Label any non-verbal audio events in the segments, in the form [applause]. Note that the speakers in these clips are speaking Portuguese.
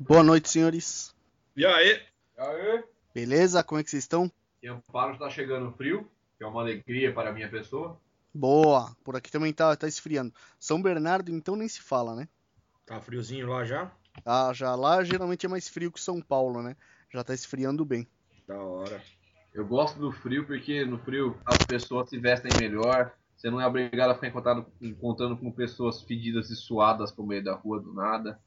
Boa noite, senhores. E aí? E aí? Beleza? Como é que vocês estão? Em Amparo está chegando frio, que é uma alegria para a minha pessoa. Boa. Por aqui também tá, tá esfriando. São Bernardo, então, nem se fala, né? Tá friozinho lá já? Ah, já lá geralmente é mais frio que São Paulo, né? Já tá esfriando bem. Da hora. Eu gosto do frio porque no frio as pessoas se vestem melhor. Você não é obrigado a ficar encontrado, encontrando com pessoas fedidas e suadas por meio da rua do nada.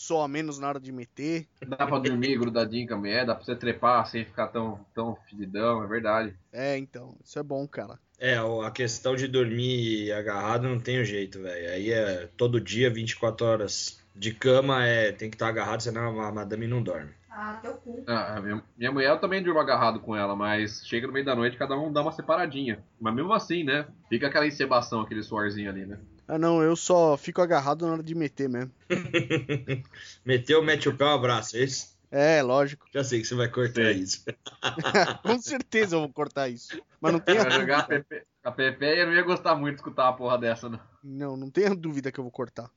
Só a menos na hora de meter. Dá pra dormir grudadinho com a mulher, dá pra você trepar sem ficar tão, tão fedidão, é verdade. É, então, isso é bom, cara. É, a questão de dormir agarrado não tem jeito, velho. Aí é todo dia, 24 horas de cama, é tem que estar agarrado, senão a madame não dorme. Ah, teu cu. Ah, minha, minha mulher eu também durmo agarrado com ela, mas chega no meio da noite, cada um dá uma separadinha. Mas mesmo assim, né? Fica aquela encebação, aquele suorzinho ali, né? Ah, não, eu só fico agarrado na hora de meter mesmo. [laughs] Meteu, mete o pé, um abraço, é isso? É, lógico. Já sei que você vai cortar Sei. isso. [laughs] Com certeza eu vou cortar isso. Mas não tenha Pra jogar a dúvida. Pepe, a Pepe eu não ia gostar muito de escutar uma porra dessa, não. Não, não tenha dúvida que eu vou cortar.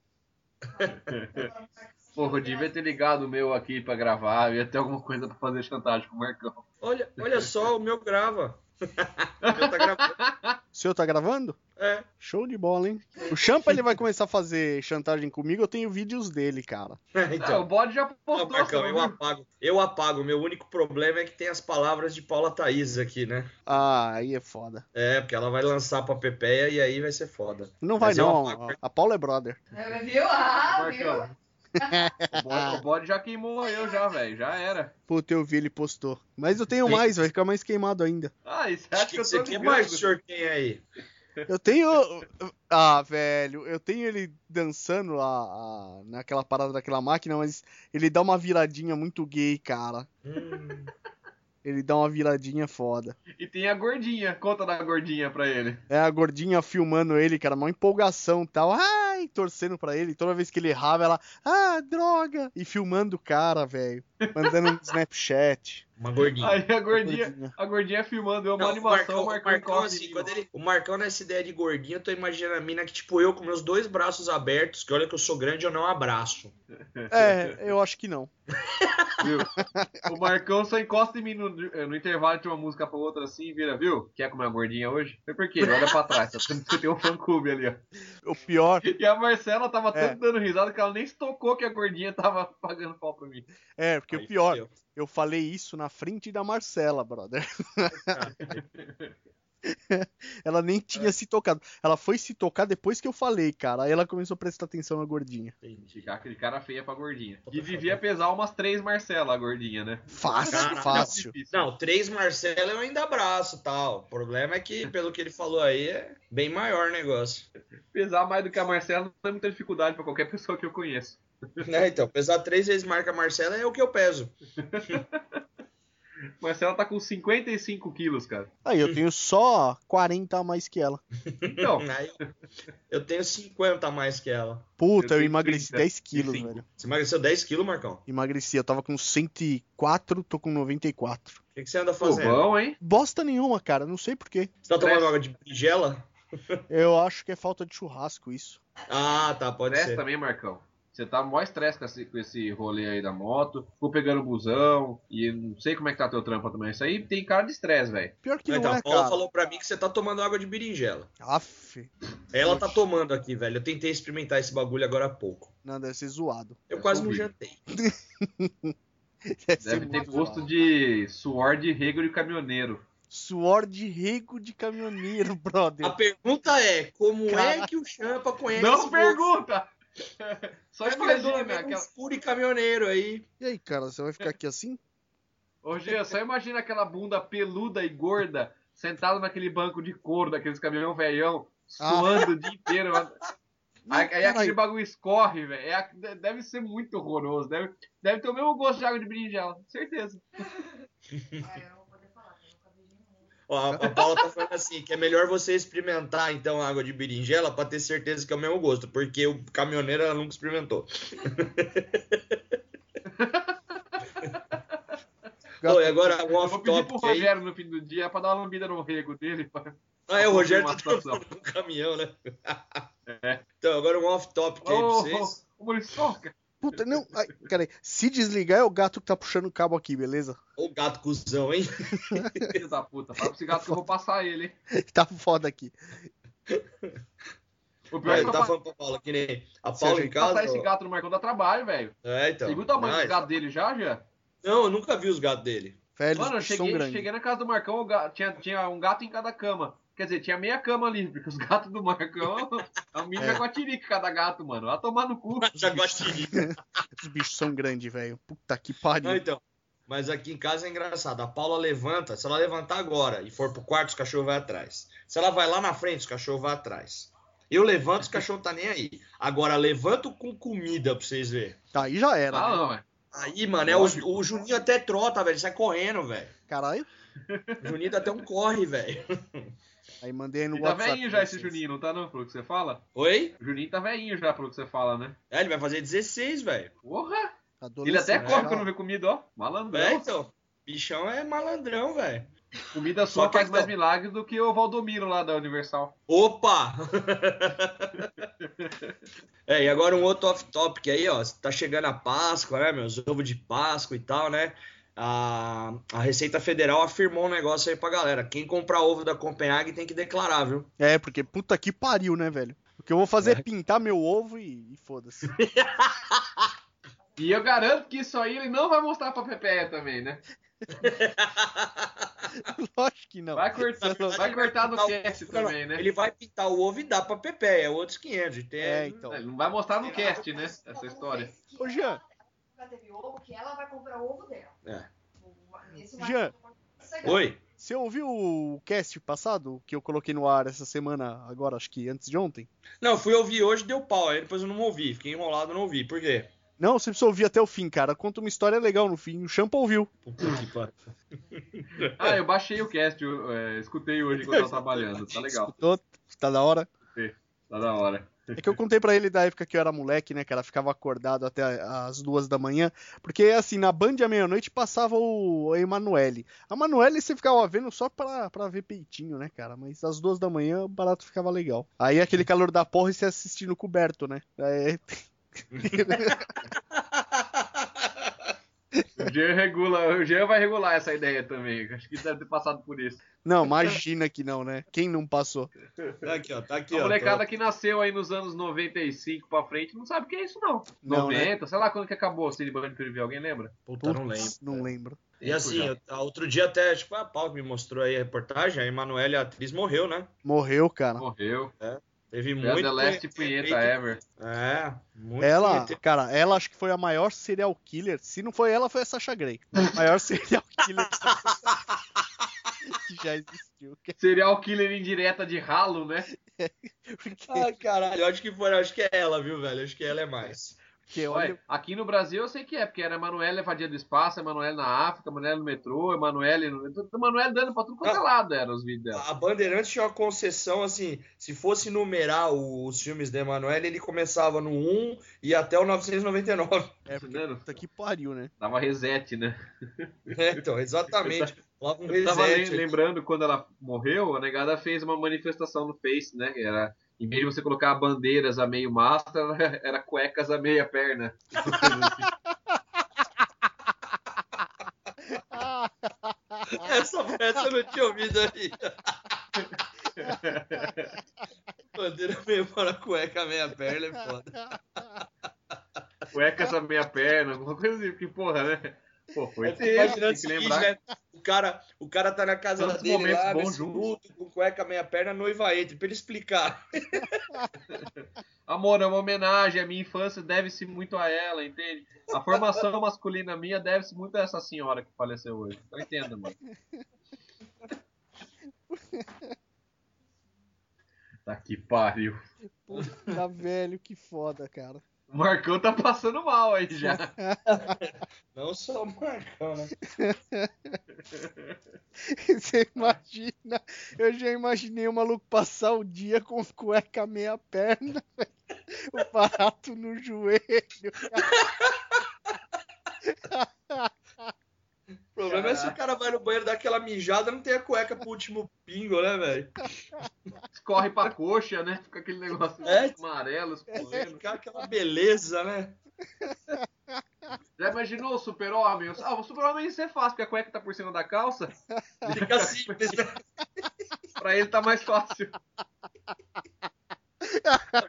[laughs] Porra, eu devia ter ligado o meu aqui pra gravar, eu ia ter alguma coisa pra fazer chantagem com o Marcão. Olha, olha só, o meu grava. o meu tá gravando. O senhor tá gravando? É. Show de bola, hein? O Champa ele vai começar a fazer chantagem comigo, eu tenho vídeos dele, cara. Ah, o Então, bode já não, postou, Marcão, você eu não apago. Eu apago. O meu único problema é que tem as palavras de Paula Thaís aqui, né? Ah, aí é foda. É, porque ela vai lançar pra Pepeia e aí vai ser foda. Não vai Mas não, a, Paula é brother. É, Viu? Ah, viu? O bode, o bode já queimou eu já, velho. Já era. Puta, eu vi, ele postou. Mas eu tenho Tem- mais, vai ficar mais queimado ainda. Ah, você Acho acha que que eu tô que mais o senhor tem aí? Eu tenho. Ah, velho, eu tenho ele dançando a, a- naquela parada daquela máquina, mas ele dá uma viradinha muito gay, cara. Hum, Ele dá uma viradinha foda. E tem a gordinha. Conta da gordinha pra ele. É a gordinha filmando ele, cara, uma empolgação e tal. Torcendo pra ele. Toda vez que ele errava, ela. Ah, droga! E filmando o cara, velho. Mandando um Snapchat. uma gordinha. Aí a gordinha, Gordinha. a gordinha filmando eu uma Não, animação, o Marcão, o o Marcão, assim, quando ele, o Marcão nessa ideia de gordinho, eu tô imaginando a mina que, tipo, eu com meus dois braços abertos, que olha que eu sou grande, eu não abraço. É, eu acho que não. Viu? O Marcão só encosta em mim no, no intervalo de uma música pra outra assim e vira, viu? Quer comer uma gordinha hoje? Foi por quê? Olha pra trás, tá você tem um fã clube ali, ó. O pior. E a Marcela tava É. tanto dando risada que ela nem se tocou que a gordinha tava pagando pau pra mim. É, porque Aí o pior. fudeu. Eu falei isso na frente da Marcela, brother. [laughs] ela nem tinha se tocado. Ela foi se tocar depois que eu falei, cara. Aí ela começou a prestar atenção na gordinha. Entendi. Aquele cara feia pra gordinha. E devia pesar umas três Marcela, a gordinha, né? Fácil, fácil. Não, três Marcelo eu ainda abraço tal. O problema é que, pelo que ele falou aí, é bem maior o negócio. Pesar mais do que a Marcela não é muita dificuldade pra qualquer pessoa que eu conheço. É, então, pesar três vezes marca Marcela é o que eu peso. [laughs] Marcela tá com 55 quilos, cara. Aí eu tenho só 40 a mais que ela. Então, [laughs] Aí eu, tenho 50 a mais que ela. Puta, Eu eu, emagreci 30 10 quilos, velho. Você emagreceu 10 quilos, Marcão? O Emagreci, eu tava com 104, tô com 94. que, que você anda pô, fazendo? bom, hein? Bosta nenhuma, cara, não sei porquê. Você tá tomando Presta. água de berinjela? Eu acho que é falta de churrasco isso. Ah, tá, pode Estresse ser. também, Marcão. Você tá mó estresse com esse, com esse rolê aí da moto. Ficou pegando busão. E não sei como é que tá teu trampo também. Isso aí tem cara de estresse, velho. Pior que Então, não a é, Paula cara. falou pra mim que você tá tomando água de berinjela. Aff, Ela tá tomando aqui, velho. Eu tentei experimentar esse bagulho agora há pouco. não, deve ser zoado. Eu Eu quase não jantei. [laughs] Deve, Deve ter gosto zoado. de suor de rego de caminhoneiro. Suor de rego de caminhoneiro, brother. A pergunta é, como Cara. é que o Champa conhece Não pergunta! [laughs] Só? Imagina, né? aquela... Um fure caminhoneiro aí. E aí, cara, você vai ficar aqui assim? Ô, Jean, só imagina aquela bunda peluda e gorda sentado naquele banco de couro daqueles caminhão velhão, Ah. suando o dia inteiro. [laughs] Aí, aquele bagulho escorre, velho. É deve ser muito horroroso. Deve, deve ter o mesmo gosto de água de berinjela, certeza. [laughs] Ah, eu não vou poder falar, que eu nunca vi nenhum. Ó, a, a Paula tá falando assim, que é melhor você experimentar, então, a água de berinjela pra ter certeza que é o mesmo gosto, porque o caminhoneiro ela nunca experimentou. [laughs] Ô, e agora um Eu vou pedir pro off-topic aí. Rogério no fim do dia pra dar uma lambida no rego dele. pra- Ah, é, o Rogério tá trampando com o caminhão, né? É. Então, agora um off-topic aí pra vocês. ô, ô, Muriçoca, Puta, não. Ai, peraí. Se desligar é o gato que tá puxando o cabo aqui, beleza? Ô gato cuzão, hein? [laughs] Da puta. Fala pra esse gato que eu vou passar ele, hein? Tá foda aqui. O pior é Ele que tá pra falando pra Paula que nem a Paula em que passar casa. esse gato no Marcão dá trabalho, velho. É, então. Você viu o tamanho Mas- do gato dele já, já? Não, eu nunca vi os gatos dele. Velho, Mano, eu cheguei, cheguei na casa do Marcão, o ga- tinha, tinha um gato em cada cama. Quer dizer, tinha meia cama ali, porque os gatos do Marcão, a minha É. jaguatirica cada gato, mano. Vai tomar no cu. [laughs] Já de Os bichos são grandes, velho. Puta que Não, pariu. então. Mas aqui em casa é engraçado. A Paula levanta, se ela levantar agora e for pro quarto, os cachorros vão atrás. Se ela vai lá na frente, os cachorros vão atrás. Eu levanto, os cachorros tá nem aí. Agora, levanto com comida pra vocês verem. Tá, aí já era. Ah, né? não, velho. Aí, mano, é o, o Juninho até trota, velho. Sai correndo, velho. Caralho. O Juninho dá até um corre, velho. Aí mandei aí no E tá WhatsApp. velhinho já esse. Juninho, não tá não, pelo que você fala? Oi? O Juninho tá velhinho já, pelo que você fala, né? É, ele vai fazer 16, velho. Porra! Ele até já. quando vê comida, ó. Malandrão. É, então. Bichão é malandrão, velho. Comida Só sua faz mais milagres do que o Valdomiro lá da Universal. Opa! [laughs] é, e agora um outro off-topic aí, ó. Tá chegando a Páscoa, né, meus ovos de Páscoa e tal, né? A, a Receita Federal afirmou um negócio aí pra galera. Quem comprar ovo da Copenhague tem que declarar, viu? É, porque puta que pariu, né, velho? O que eu vou fazer é, É. pintar meu ovo e, e foda-se. [laughs] E eu garanto que isso aí ele não vai mostrar pra Pepeia também, né? [laughs] Lógico que não. Vai cortar, verdade, vai cortar no pintar o- cast Não, também, né? Ele vai pintar o ovo e dá pra Pepe, é outros 500. e Tem... É, então. Ele não vai mostrar no cast, né? Essa história. Ô, Jean. Teve ovo que ela vai comprar o ovo dela. É. Esse Jean. vai Oi? Você ouviu o cast passado que eu coloquei no ar essa semana, agora, acho que antes de ontem? Não, fui ouvir hoje, deu pau. Aí depois eu não ouvi. Fiquei enrolado, não ouvi. Por quê? Não, você precisa ouvir até o fim, cara. Conta uma história legal no fim. O Champa ouviu. Puta que pariu. [laughs] Ah, eu baixei o cast, eu, é, escutei hoje enquanto eu tava [laughs] trabalhando. Tá legal, Escutou? Tá da hora. tá da hora. É que eu contei pra ele da época que eu era moleque, né, cara? Ficava acordado até as duas da manhã. Porque, assim, na Band à meia-noite passava o Emanuele. A Emanuele você ficava vendo só pra, pra ver peitinho, né, cara? Mas às duas da manhã o barato ficava legal. Aí aquele calor da porra e você assistindo coberto, né? É, [laughs] O Jean regula, o Jean vai regular essa ideia também. Acho que deve ter passado por isso. Não, imagina que não, né? Quem não passou? Tá aqui, ó. Tá aqui, A ó. molecada que nasceu aí nos anos 95 pra frente não sabe o que é isso, não. Não, né? 90, sei lá quando que acabou o Cine Band Preview, alguém lembra? Puta, não lembro. Não lembro. E assim, eu- outro dia até, tipo, a Paula me mostrou aí a reportagem, a Emanuele, a atriz, morreu, né? Morreu, cara. Morreu. Teve É muito. the last punheta ever. É, muito. Ela, punheta. cara, ela acho que foi a maior serial killer. Se não foi ela, foi a Sasha Grey. A maior [laughs] serial killer que [laughs] já existiu. Serial killer indireta de ralo, né? [laughs] Porque, Ai, caralho, acho que foi, eu acho que é ela, viu, velho? Acho que ela é mais. Porque Olha, olha, aqui no Brasil eu sei que é, porque era Emanuele Vadia do Espaço, Emanuele na África, Emanuele no metrô, Emanuele. No... Emanuele dando pra tudo quanto é lado, eram os vídeos dela. A Bandeirantes tinha uma concessão, assim, se fosse numerar os filmes da Emanuele, ele começava no 1 e até o 999. é porque Entendendo? puta que pariu, né? Dava reset, né? [laughs] É, então, exatamente. Um Eu tava lembrando quando ela morreu, a negada fez uma manifestação no Face, né? que Era, em vez de você colocar bandeiras a meio mastro, [laughs] era, cuecas a meia perna. Essa peça eu não tinha ouvido aí. Bandeira meio para cueca, meia perna é foda. cuecas a meia perna, alguma coisa assim, porque porra, né? Pô, foi Eu tempo, imaginando tem o que seguinte, lembrar. né? O cara, o cara tá na casa Tantos dele momentos lá, juntos. luto, com cueca, meia perna, a noiva entra, pra ele explicar. [laughs] Amor, é uma homenagem, a minha infância deve-se muito a ela, entende? A formação masculina minha deve-se muito a essa senhora que faleceu hoje. Eu entendo, mano. [laughs] Tá que pariu. Puta velho, que foda, cara. O Marcão tá passando mal aí já. [laughs] Não só o Marcão, né? [laughs] Você imagina? Eu já imaginei o maluco passar o dia com cueca meia perna, [laughs] o barato no joelho. O problema é se o cara vai no banheiro dar aquela mijada, não tem a cueca pro último pingo, né, velho? [laughs] Escorre pra coxa, né? Fica aquele negócio É. amarelo escorrendo. Ficar aquela beleza, né? Já imaginou o super-homem? Ah, o super-homem isso é fácil, porque a cueca tá por cima da calça. Fica [laughs] simples, né? Pra ele tá mais fácil.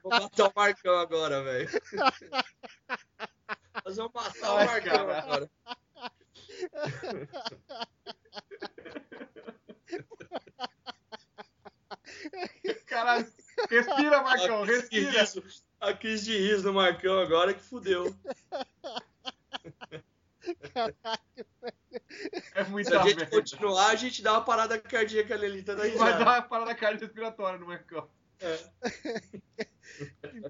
Vou matar o Marcão agora, velho. Nós vamos matar o Marcão agora. Caralho, respira, Marcão, a respira. riso, a crise de riso do Marcão agora que fudeu. É muita Se a gente merda. continuar, a gente dá uma parada cardíaca ali, tá Vai dar uma parada cardiorrespiratória no Marcão. Merda.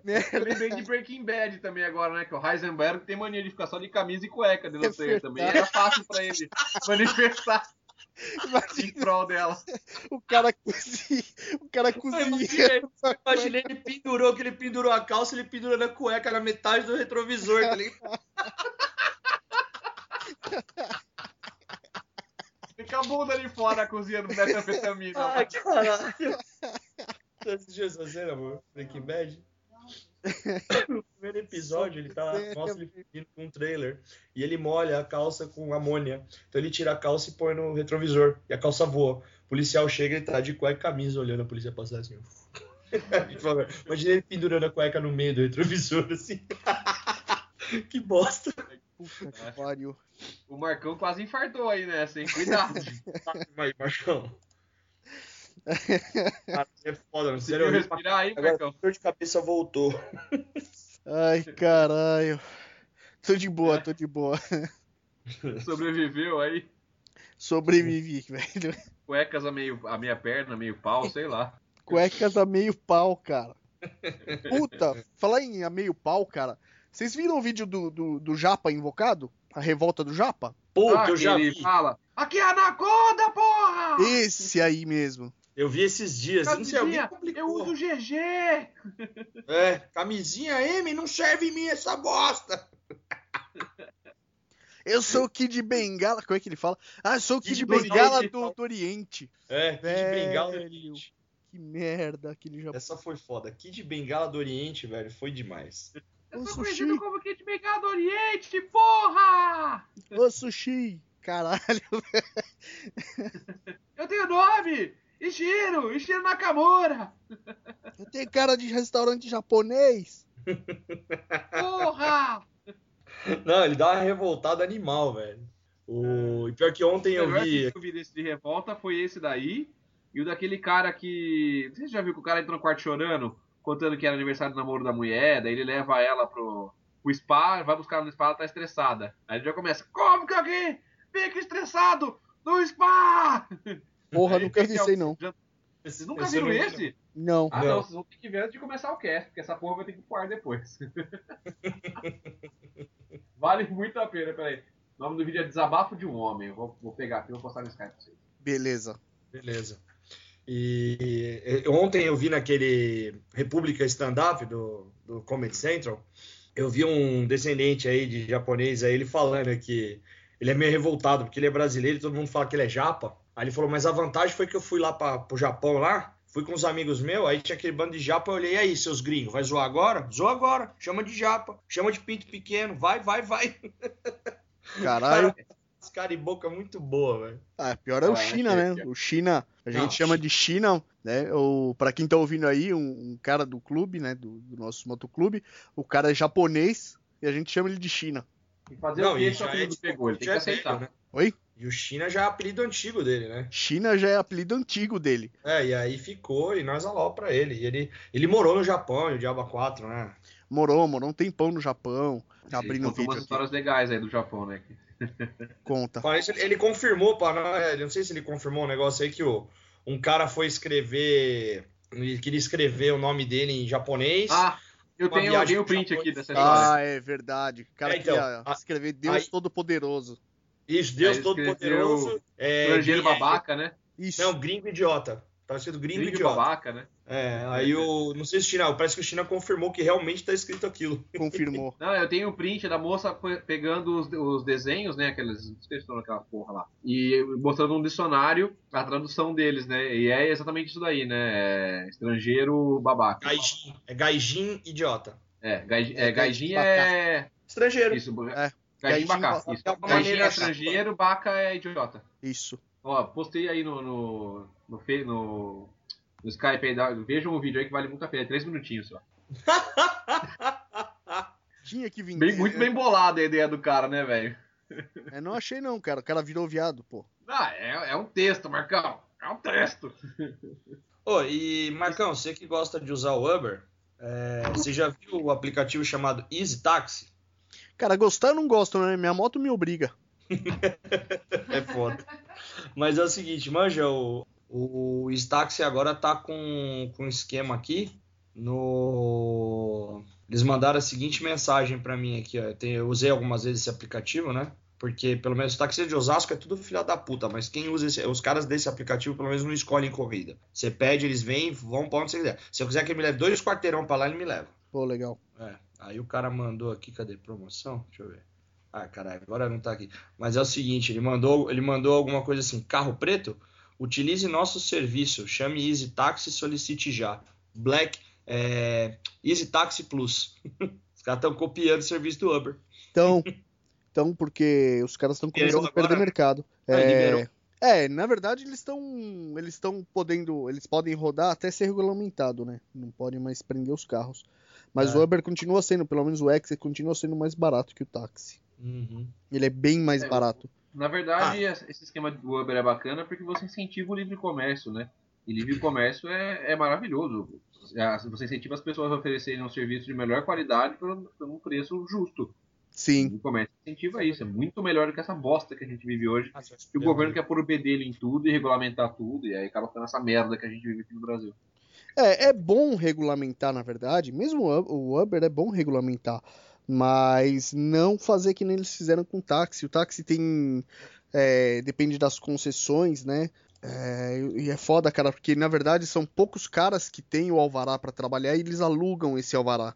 Lembrei de Breaking Bad também agora, né? Que o Heisenberg tem mania de ficar só de camisa e cueca dentro É do trailer também. Era fácil pra ele manifestar em Imagina prol dela. o cara cozinha. O cara Eu cozinha. imaginei, ele pendurou, que ele pendurou a calça, ele pendurou a cueca na metade do retrovisor, tá ligado? Fica a bunda ali fora cozinhando metanfetamina. Ai, caralho. Você essa cena, amor? Breaking Bad? No primeiro episódio, ele tá, mostra ele fugindo com um trailer e ele molha a calça com amônia. Então ele tira a calça e põe no retrovisor. E a calça voa. O policial chega e tá de cueca e camisa olhando a polícia passar assim. fala, [laughs] Imagina ele pendurando a cueca no meio do retrovisor, assim. [laughs] que bosta. Puta que pariu. O Marcão quase infartou aí nessa, hein? Cuidado. [laughs] Aí, Marcão. Cara, você é foda, não Conseguiu sério. respirar aí, Marcão? a dor de cabeça voltou. Ai, caralho. Tô de boa, tô de boa. Sobreviveu aí. Sobrevivi, velho. Cuecas a, meio, a meia perna, meio pau, sei lá. Cuecas a meio pau, cara. Puta, falar em a meio pau, cara. Vocês viram o vídeo do, do, do Japa invocado? A revolta do Japa? Puta, Ah, eu já ele vi. fala, aqui é Anaconda, porra! Esse aí mesmo. Eu vi esses dias. Eu não sei, alguém Camisinha, eu uso GG! É, camisinha M não serve em mim essa bosta. Eu sou o Kid Bengala. Como é que ele fala? Ah, eu sou o Kid, Kid Bengala do, do Oriente. É, Kid Velho. Bengala do Oriente. Que merda aquele Japão. Essa foi foda. Kid Bengala do Oriente, velho, foi demais. Eu Ô, sou sushi. conhecido como Kid Bengala do Oriente, porra! Ô, sushi. Caralho. [laughs] Eu tenho nome! Ishiro! Ishiro Nakamura! Eu tenho cara de restaurante japonês. Porra! Não, ele dá uma revoltada animal, velho. O... E pior que ontem O eu melhor vi. que eu vi desse de revolta foi esse daí. E o daquele cara que. Você já viu que o cara entrou no quarto chorando, contando que era aniversário do namoro da mulher, daí ele leva ela pro, pro spa, vai buscar ela no spa, ela tá estressada. Aí ele já começa, como que alguém fica estressado no spa? Porra, nunca vi é isso aí não. já- Vocês nunca Esse viram não esse? Não. Ah Não. não, vocês vão ter que ver antes de começar o cast, porque essa porra vai ter que ir pro ar depois. [laughs] vale muito a pena, peraí. O nome do vídeo é Desabafo de um Homem. Eu vou, vou pegar aqui e vou postar no Skype pra vocês. Beleza. Beleza. E e, ontem eu vi naquele República Stand-Up do, do Comedy Central, eu vi um descendente aí de japonês aí, ele falando que ele é meio revoltado, porque ele é brasileiro e todo mundo fala que ele é japa. Aí ele falou, mas a vantagem foi que eu fui lá para pro Japão lá, fui com uns amigos meus, aí tinha aquele bando de japa, eu olhei, e aí, seus gringos, vai zoar agora? Zoa agora, chama de japa, chama de pinto pequeno, vai, vai, vai. [laughs] Caralho. Esse cara de boca muito boa, velho. Ah, pior é o Ah, China, é, né? é. O China, a gente Não, chama de China, né? O, pra quem tá ouvindo aí, um, um cara do clube, né? Do, do nosso motoclube, o cara é japonês e a gente chama ele de China. E fazer Não, o e que já seu é, tipo, pegou? Ele tem que é aceitar. né? Oi? E o China já é apelido antigo dele, né? China já é apelido antigo dele. É, e aí ficou, e nós aló pra ele. E ele, ele morou no Japão, e o Diaba 4, né? Morou, morou um tempão no Japão. Abrindo o Contou vídeo umas aqui. histórias legais aí do Japão, né? [laughs] Conta. Isso, ele- ele confirmou para nós, não sei se ele confirmou um negócio aí que o, um cara foi escrever, ele queria escrever o nome dele em japonês. Ah, eu tenho, eu tenho o print Japão. aqui dessa história. Ah, é verdade. O cara É, então, queria a- escrever Deus Todo-Poderoso. Isso, Deus Aí Todo-Poderoso. É, Estrangeiro babaca, né? Isso. Não, gringo idiota. Tava escrito gringo, Gringo idiota. babaca, né? É, aí o. Não sei se o China. Parece que o China confirmou que realmente tá escrito aquilo. confirmou. [laughs] Não, eu tenho o print da moça pe- pegando os, os desenhos, né? Aqueles. Não sei se estão naquela porra lá. E mostrando um dicionário, a tradução deles, né? E é exatamente isso daí, né? É estrangeiro babaca. Gaijin. É gaijin idiota. É, gai, é, É, gaijin é. Estrangeiro. Isso, É. Gajinho- Bacá. Isso. é uma maneira é estrangeiro, Baca é idiota. Isso. Ó, postei aí no, no, no, no, no Skype aí. Vejam o vídeo aí que vale muito a pena. É três minutinhos só. [laughs] Tinha que vir. Bem, muito bem bolada a ideia do cara, né, velho? É, não achei não, cara. O cara virou viado, pô. Ah, é, é um texto, Marcão. É um texto. Ô, e Marcão, você que gosta de usar o Uber, é, você já viu o aplicativo chamado Easy Taxi? Cara, gostar eu não gosto, né? Minha moto me obriga. [laughs] É foda. Mas é o seguinte, manja, o, o Easy Taxi agora tá com, com um esquema aqui no... Eles mandaram a seguinte mensagem pra mim aqui, ó. Tem- eu usei algumas vezes esse aplicativo, né? Porque pelo menos o taxista de Osasco é tudo filha da puta, mas quem usa esse, os caras desse aplicativo pelo menos não escolhem corrida. Você pede, eles vêm, vão pra onde você quiser. Se eu quiser que ele me leve dois quarteirão pra lá, ele me leva. Pô, legal. É, aí o cara mandou aqui, cadê promoção? Deixa eu ver. Ah, caralho, agora não tá aqui. Mas é o seguinte, ele mandou, ele mandou alguma coisa assim, carro preto, utilize nosso serviço, chame Easy Taxi e solicite já. Black, é, Easy Taxi Plus. [laughs] Os caras estão copiando o serviço do Uber. Então, então [laughs] porque os caras estão começando a perder mercado. Ah, É, é, na verdade eles estão eles estão podendo, eles podem rodar até ser regulamentado, né? Não podem mais prender os carros. Mas É. o Uber continua sendo, pelo menos o X continua sendo mais barato que o táxi. Uhum. Ele é bem mais É, barato. Na verdade, esse esquema do Uber é bacana porque você incentiva o livre comércio, né? E livre comércio é, é maravilhoso. É, Você incentiva as pessoas a oferecerem um serviço de melhor qualidade por, por um preço justo. O Sim. livre comércio incentiva isso. É muito melhor do que essa bosta que a gente vive hoje. Ah, E o governo quer pôr o bedelho em tudo e regulamentar tudo. E aí acaba ficando essa merda que a gente vive aqui no Brasil. É, é bom regulamentar, na verdade. Mesmo o Uber- é bom regulamentar. Mas não fazer que nem eles fizeram com o táxi. O táxi tem. é, depende das concessões, né? É, e é foda, cara, porque na verdade são poucos caras que têm o alvará para trabalhar e eles alugam esse alvará.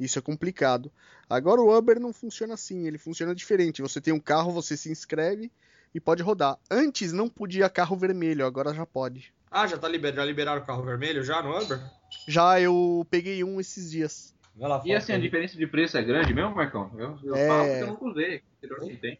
Isso é complicado. Agora o Uber não funciona assim, ele funciona diferente. Você tem um carro, você se inscreve e pode rodar. Antes não podia carro vermelho, agora já pode. Ah, já tá liber... já liberaram o carro vermelho já no Uber? Já eu peguei um esses dias. Lá, E assim, a diferença de preço é grande mesmo, Marcão? Eu, eu É. falo porque eu nunca usei. tem.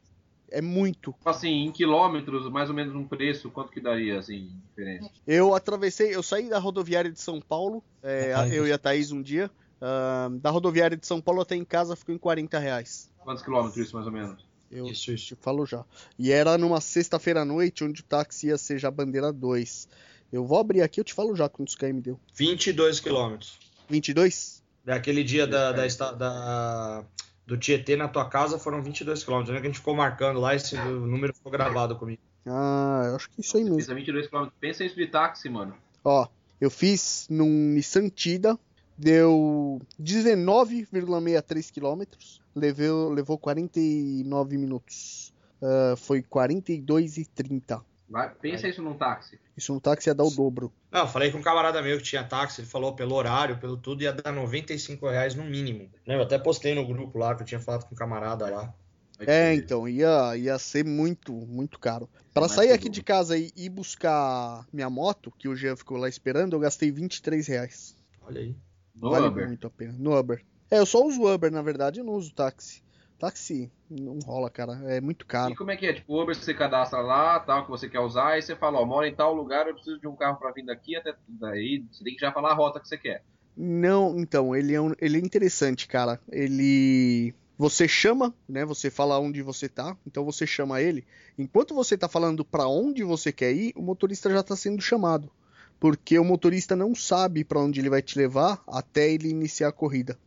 É muito. Tipo Assim, em quilômetros, mais ou menos um preço, quanto que daria, assim, diferença? Eu atravessei, eu saí da rodoviária de São Paulo, é, Ah, eu e a Thaís um dia. ah, da rodoviária de São Paulo até em casa ficou em 40 reais. Quantos quilômetros isso, mais ou menos? Eu Isso, isso. te falo já. E era numa sexta-feira à noite, onde o táxi ia ser já bandeira 2. Eu vou abrir aqui, eu te falo já quantos km deu. 22 quilômetros. 22? Daquele dia da, da, da- do Tietê na tua casa foram 22 quilômetros. Lembra que a gente ficou marcando lá, esse número ficou gravado comigo. Ah, eu acho que é isso aí mesmo. Pensa 22 km. Pensa isso de táxi, mano. Ó, eu fiz num Nissan Tida, deu 19,63 quilômetros, levou, levou 49 minutos. Ah, foi 42,30. Vai, pensa isso num táxi. Isso no táxi ia dar o dobro. Não, eu falei com um camarada meu que tinha táxi, ele falou pelo horário, pelo tudo, ia dar 95 reais no mínimo. Eu até postei no grupo lá que eu tinha falado com um camarada lá. É, então, ia, ia ser muito, muito caro. Para sair aqui de casa e ir buscar minha moto, que o Jean ficou lá esperando, eu gastei 23 reais. Olha aí. No vale Uber. muito a pena. No Uber. É, eu só uso Uber, na verdade, eu não uso táxi. Táxi não rola, cara. É muito E caro. como é que é? Tipo, o Uber você cadastra lá, tal, que você quer usar, aí você fala, ó, mora em tal lugar, eu preciso de um carro pra vir daqui até daí. Você tem que já falar a rota que você quer. Não, então, ele é, um- ele é interessante, cara. Ele. Você chama, né? Você fala onde você tá, então você chama ele. Enquanto você tá falando pra onde você quer ir, o motorista já tá sendo chamado. Porque o motorista não sabe pra onde ele vai te levar até ele iniciar a corrida.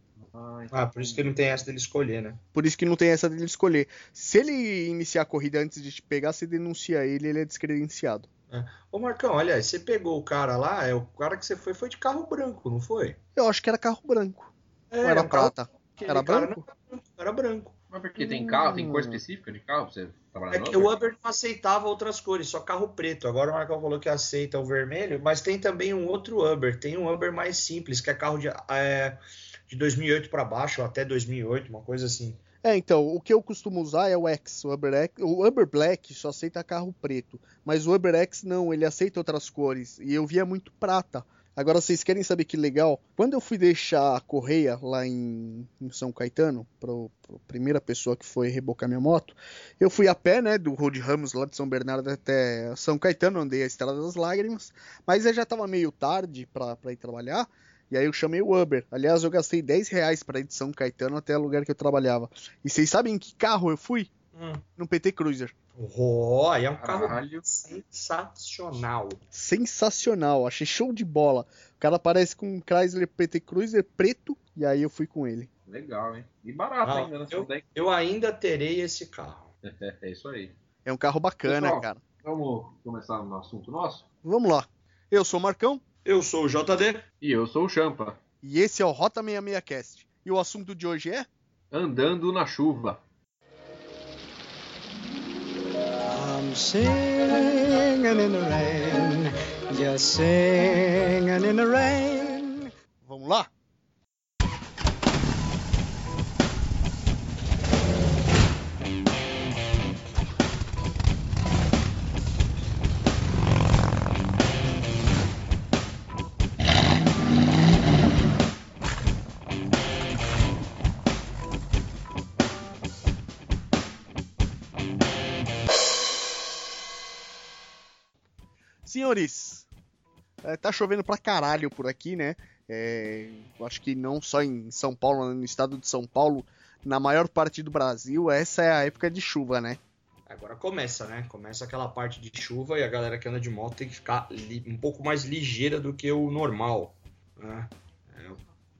Ah, por isso que não tem essa dele escolher, né? Por isso que não tem essa dele escolher. Se ele iniciar a corrida antes de te pegar, você denuncia ele, ele é descredenciado. Ô Marcão, olha, aí, você pegou o cara lá, é o cara que você foi foi de carro branco, não foi? Eu acho que era carro branco. É, Ou era um prata? Era branco? não- Era branco. Mas porque tem carro, tem cor Hum. específica de carro pra você trabalhar É que Uber? o Uber não aceitava outras cores, só carro preto. Agora o Marcão falou que aceita o vermelho, mas tem também um outro Uber. Tem um Uber mais simples, que é carro de, é, de 2008 para baixo, ou até 2008, uma coisa assim. É, então, o que eu costumo usar é o X, o Uber X. O Uber Black só aceita carro preto, mas o Uber X não, ele aceita outras cores. E eu via muito prata. Agora vocês querem saber que legal? Quando eu fui deixar a correia lá em, em São Caetano, para a primeira pessoa que foi rebocar minha moto, eu fui a pé, né, do Road Ramos lá de São Bernardo até São Caetano, andei a Estrada das Lágrimas, mas aí já estava meio tarde para ir trabalhar. E aí eu chamei o Uber. Aliás, eu gastei 10 reais para ir de São Caetano até o lugar que eu trabalhava. E vocês sabem em que carro eu fui? Hum. No PT Cruiser. Oh, aí é um carro Caralho. sensacional. Sensacional, achei show de bola. O cara aparece com um Chrysler PT Cruiser preto e aí eu fui com ele. Legal, hein? E barato Não, ainda, né? eu- Eu ainda terei esse carro. [laughs] É isso aí. É um carro bacana, Pessoal. cara. Vamos começar no assunto nosso? Vamos lá. Eu sou o Marcão Eu sou o JD. E eu sou o Champa. e esse é o Rota 66 Cast. E o assunto de hoje é Andando na chuva. I'm singing in the rain, just singing in the rain. Vamos lá? Senhores, é, tá chovendo pra caralho por aqui, né? É, eu acho que não só em São Paulo, no estado de São Paulo, na maior parte do Brasil, essa é a época de chuva, né? Agora começa, né? Começa aquela parte de chuva e a galera que anda de moto tem que ficar li- um pouco mais ligeira do que o normal. Né?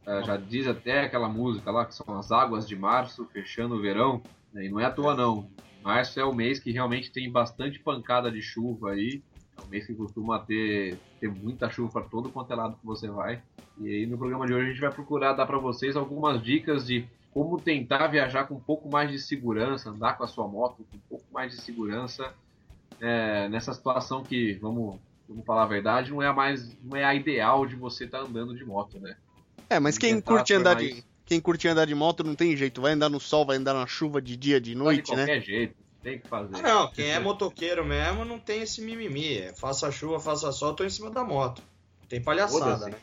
É, já diz até aquela música lá que são as águas de março fechando o verão. né? E não é à toa não. Março é o mês que realmente tem bastante pancada de chuva aí. É um mês que costuma ter, ter muita chuva para todo quanto é lado que você vai. E aí no programa de hoje a gente vai procurar dar para vocês algumas dicas de como tentar viajar com um pouco mais de segurança, andar com a sua moto com um pouco mais de segurança é, nessa situação que, vamos, vamos falar a verdade, não é a mais não é a ideal de você estar andando de moto, né? É, mas quem curte andar de. Quem curte andar de moto não tem jeito, vai andar no sol, vai andar na chuva de dia, de noite, de né? qualquer jeito, tem que fazer. Ah, não, quem é motoqueiro mesmo não tem esse mimimi. É, faça chuva, faça sol, tô em cima da moto. Tem palhaçada, né?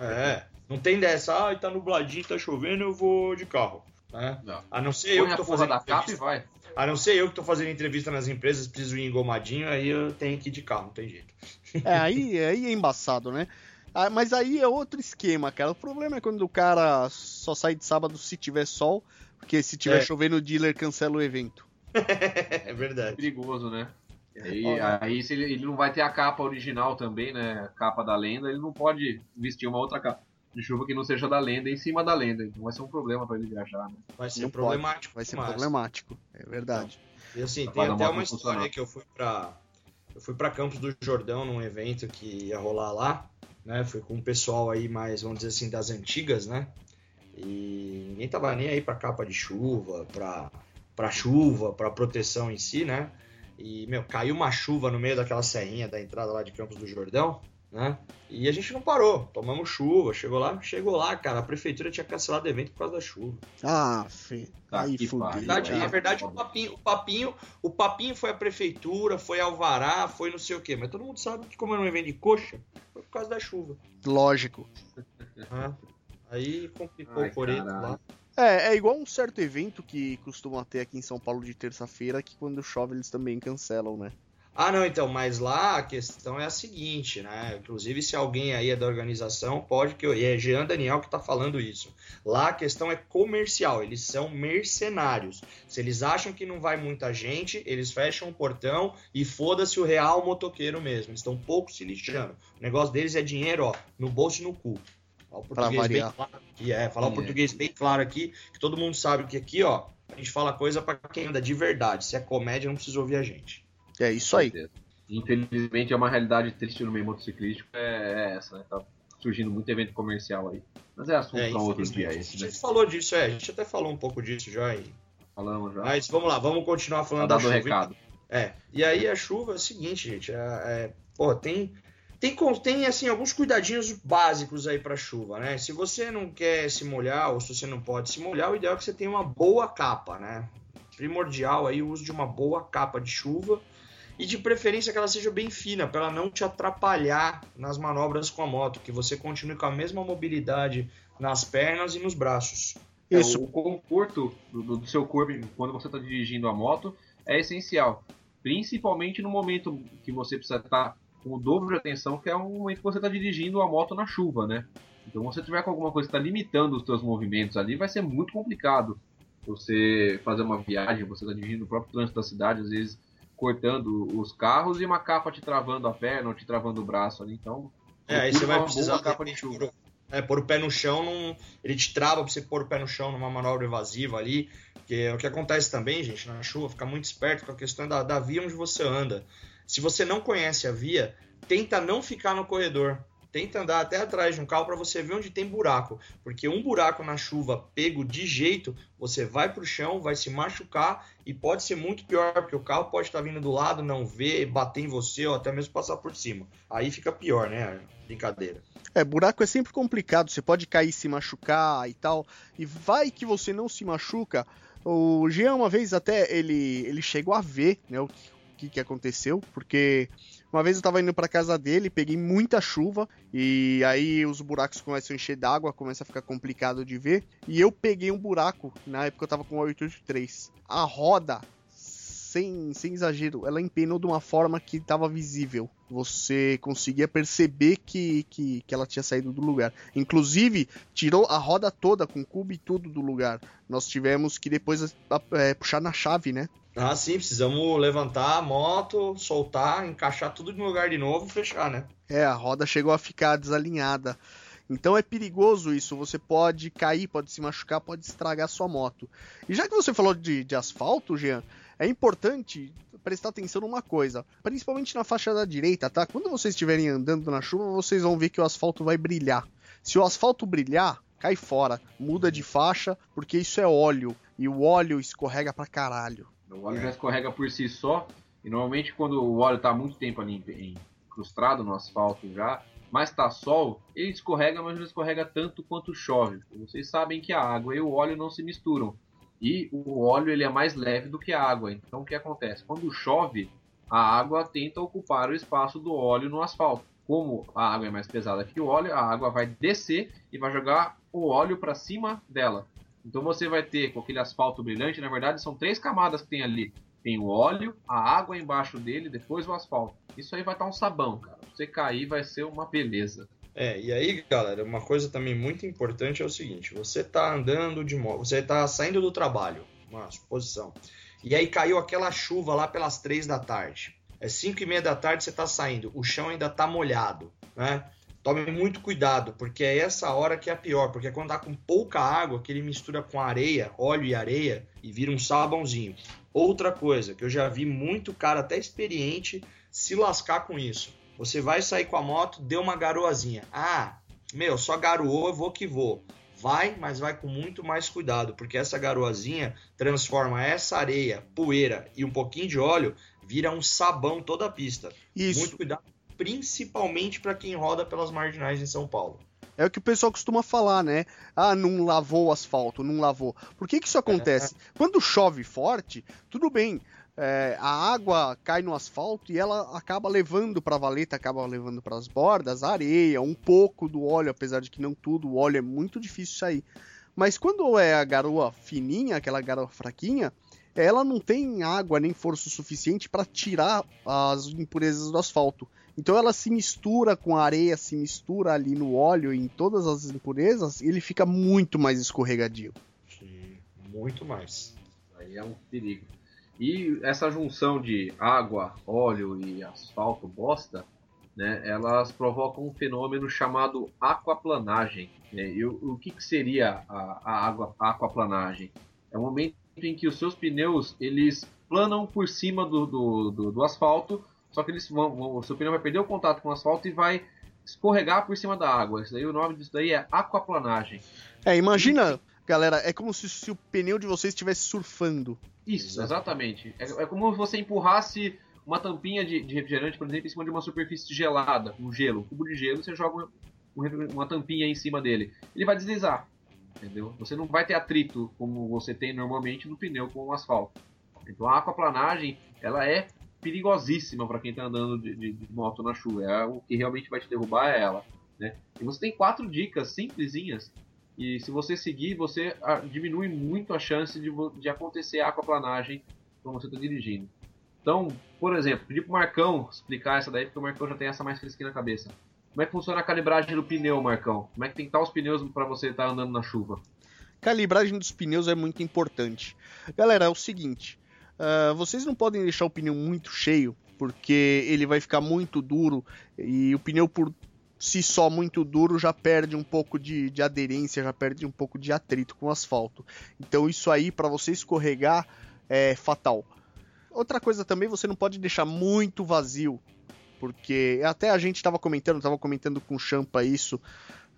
É. Não tem dessa, ai, tá nubladinho, tá chovendo, eu vou de carro. Né? Não. A não ser eu Põe que a tô fazendo da capa e entrevista. vai. A não ser eu que tô fazendo entrevista nas empresas, preciso ir engomadinho, aí eu tenho que ir de carro, não tem jeito. É, aí, aí é embaçado, né? Ah, mas aí é outro esquema, cara. O problema é quando o cara só sai de sábado se tiver sol, porque se tiver É. chovendo, o dealer cancela o evento. É [laughs] É verdade. perigoso, né? E aí, Olha. aí se ele, ele não vai ter a capa original também, né? A capa da lenda, ele não pode vestir uma outra capa de chuva que não seja da lenda em cima da lenda. Então vai ser um problema pra ele viajar, né? Vai ser Não problemático. Vai ser mas- problemático, é verdade. E assim, tem até uma história que eu fui pra. Eu fui pra Campos do Jordão num evento que ia rolar lá, né? Fui com um pessoal aí mais, vamos dizer assim, das antigas, né? E ninguém tava nem aí pra capa de chuva, pra, pra chuva, pra proteção em si, né? E, meu, caiu uma chuva no meio daquela serrinha da entrada lá de Campos do Jordão, né? E a gente não parou, tomamos chuva, chegou lá, chegou lá, cara, a prefeitura tinha cancelado o evento por causa da chuva. Ah, Fê. Tá aí fudeu. Na verdade, É. na verdade, o papinho, o papinho, o papinho foi a prefeitura, foi Alvará, foi não sei o quê, mas todo mundo sabe que como eu não vendo de coxa, foi por causa da chuva. Lógico. né? Aí complicou Ai, o coreto lá. É, é igual um certo evento que costumam ter aqui em São Paulo de terça-feira, que quando chove eles também cancelam, né? Ah, não, então, mas lá a questão é a seguinte, né? Inclusive, se alguém aí é da organização, pode que eu. E é Jean Daniel que tá falando isso. Lá a questão é comercial, eles são mercenários. Se eles acham que não vai muita gente, eles fecham o portão e foda-se o real motoqueiro mesmo. Eles estão pouco se lixando. O negócio deles é dinheiro, ó, no bolso e no cu. Fala o Pra português bem claro aqui, é, falar o É. português bem claro aqui, que todo mundo sabe que aqui, ó, a gente fala coisa pra quem anda de verdade. Se é comédia, não precisa ouvir a gente. É isso aí. Infelizmente é uma realidade triste no meio motociclístico, é, é essa, né? Tá surgindo muito evento comercial aí. Mas é assunto É, pra outro dia A esse, né? gente falou disso, é, a gente até falou um pouco disso já. E... Falamos já. Mas vamos lá, vamos continuar Tá falando da dado o chuva. recado. É, e aí a chuva é o seguinte, gente, é, é, pô, tem, tem, tem assim, alguns cuidadinhos básicos aí pra chuva, né? Se você não quer se molhar, ou se você não pode se molhar, o ideal é que você tenha uma boa capa, né? Primordial aí o uso de uma boa capa de chuva. E de preferência que ela seja bem fina, para ela não te atrapalhar nas manobras com a moto, que você continue com a mesma mobilidade nas pernas e nos braços. É, Isso. o conforto do, do seu corpo quando você está dirigindo a moto é essencial. Principalmente no momento que você precisa estar com o dobro de atenção, que é o momento que você está dirigindo a moto na chuva, né? Então, se você tiver com alguma coisa que está limitando os seus movimentos ali, vai ser muito complicado você fazer uma viagem, você está dirigindo o próprio trânsito da cidade, às vezes cortando os carros e uma capa te travando a perna ou te travando o braço ali. Então, É, aí você vai precisar capa de chuva. pôr, é, pôr o pé no chão, num- ele te trava pra você pôr o pé no chão numa manobra evasiva ali. Que é o que acontece também, gente, na chuva, ficar muito esperto com a questão da, da via onde você anda. Se você não conhece a via, tenta não ficar no corredor. Tenta andar até atrás de um carro para você ver onde tem buraco. Porque um buraco na chuva pego de jeito, você vai pro chão, vai se machucar e pode ser muito pior, porque o carro pode estar vindo do lado, não ver, bater em você ou até mesmo passar por cima. Aí fica pior, né? Brincadeira. É, buraco é sempre complicado, você pode cair, se machucar e tal. E vai que você não se machuca. O Jean, uma vez até, ele, ele chegou a ver né, o que, que aconteceu, porque uma vez eu tava indo pra casa dele, peguei muita chuva, e aí os buracos começam a encher d'água, começa a ficar complicado de ver. E eu peguei um buraco, na época eu tava com a 883. A roda, sem, sem exagero, ela empenou de uma forma que tava visível. Você conseguia perceber que, que, que ela tinha saído do lugar. Inclusive, tirou a roda toda, com cubo e tudo do lugar. Nós tivemos que depois é, puxar na chave, né? Ah, sim, precisamos levantar a moto, soltar, encaixar tudo no lugar de novo e fechar, né? É, a roda chegou a ficar desalinhada. Então é perigoso isso. Você pode cair, pode se machucar, pode estragar sua moto. E já que você falou de, de asfalto, Jean, é importante prestar atenção numa coisa, principalmente na faixa da direita, tá? Quando vocês estiverem andando na chuva, vocês vão ver que o asfalto vai brilhar. Se o asfalto brilhar, cai fora, muda de faixa, porque isso é óleo e o óleo escorrega pra caralho. O óleo já escorrega por si só, e normalmente quando o óleo está muito tempo ali incrustado no asfalto já, mas tá sol, ele escorrega, mas não escorrega tanto quanto chove. Vocês sabem que a água e o óleo não se misturam. E o óleo ele é mais leve do que a água. Então o que acontece? Quando chove, a água tenta ocupar o espaço do óleo no asfalto. Como a água é mais pesada que o óleo, a água vai descer e vai jogar o óleo para cima dela. Então você vai ter com aquele asfalto brilhante, na verdade são três camadas que tem ali. Tem o óleo, a água embaixo dele, depois o asfalto. Isso aí vai estar um sabão, cara. Você cair vai ser uma beleza. É, e aí, galera, uma coisa também muito importante é o seguinte: você tá andando de moto, você tá saindo do trabalho, uma suposição, e aí caiu aquela chuva lá pelas três da tarde. É cinco e meia da tarde você tá saindo, o chão ainda tá molhado, né? Tome muito cuidado, porque é essa hora que é a pior, porque quando tá com pouca água, que ele mistura com areia, óleo e areia, e vira um sabãozinho. Outra coisa, que eu já vi muito cara até experiente se lascar com isso. Você vai sair com a moto, deu uma garoazinha. Ah, meu, só garoou, vou que vou. Vai, mas vai com muito mais cuidado, porque essa garoazinha transforma essa areia, poeira e um pouquinho de óleo, vira um sabão toda a pista. Isso. Muito cuidado, principalmente para quem roda pelas marginais em São Paulo. É o que o pessoal costuma falar, né? Ah, não lavou o asfalto, não lavou. Por que, que isso acontece? Quando chove forte, tudo bem. é, a água cai no asfalto e ela acaba levando para a valeta, acaba levando para as bordas, areia, um pouco do óleo, apesar de que não tudo, o óleo é muito difícil sair. Mas quando é a garoa fininha, aquela garoa fraquinha, ela não tem água nem força suficiente para tirar as impurezas do asfalto. Então ela se mistura com a areia, se mistura ali no óleo, em todas as impurezas, e ele fica muito mais escorregadio. Sim, muito mais. Aí é um perigo. E essa junção de água, óleo e asfalto bosta, né, elas provocam um fenômeno chamado aquaplanagem. né? E o, o que, que seria a, a água, a aquaplanagem? É o momento em que os seus pneus eles planam por cima do, do, do, do asfalto, só que eles vão, vão- o seu pneu vai perder o contato com o asfalto e vai escorregar por cima da água. Isso daí, o nome disso daí é aquaplanagem. É, imagina, galera, é como se, se o pneu de vocês estivesse surfando. Isso, exatamente. É, é como se você empurrasse uma tampinha de, de refrigerante, por exemplo, em cima de uma superfície gelada, um gelo, um cubo de gelo, você joga uma, um uma tampinha em cima dele. Ele vai deslizar, entendeu? Você não vai ter atrito como você tem normalmente no pneu com o asfalto. Então a aquaplanagem, ela é perigosíssima para quem está andando de, de, de, moto na chuva. É o que realmente vai te derrubar é ela. Né? E você tem quatro dicas simplesinhas e se você seguir, você ah, diminui muito a chance de, de acontecer aquaplanagem quando você está dirigindo. Então, por exemplo, pedir pro Marcão explicar essa daí, porque o Marcão já tem essa mais fresquinha na cabeça. Como é que funciona a calibragem do pneu, Marcão? Como é que tem que estar os pneus para você estar tá andando na chuva? Calibragem dos pneus é muito importante. Galera, é o seguinte: uh, vocês não podem deixar o pneu muito cheio, porque ele vai ficar muito duro e o pneu por si só muito duro já perde um pouco de, de aderência, já perde um pouco de atrito com o asfalto. Então isso aí para você escorregar é fatal. Outra coisa também, você não pode deixar muito vazio, porque até a gente estava comentando, estava comentando com o Champa isso.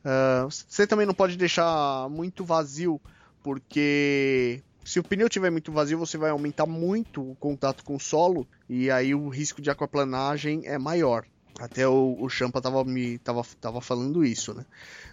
Uh, você também não pode deixar muito vazio, porque se o pneu tiver muito vazio, você vai aumentar muito o contato com o solo e aí o risco de aquaplanagem é maior. Até o, o Champa tava, me, tava, tava falando isso, né?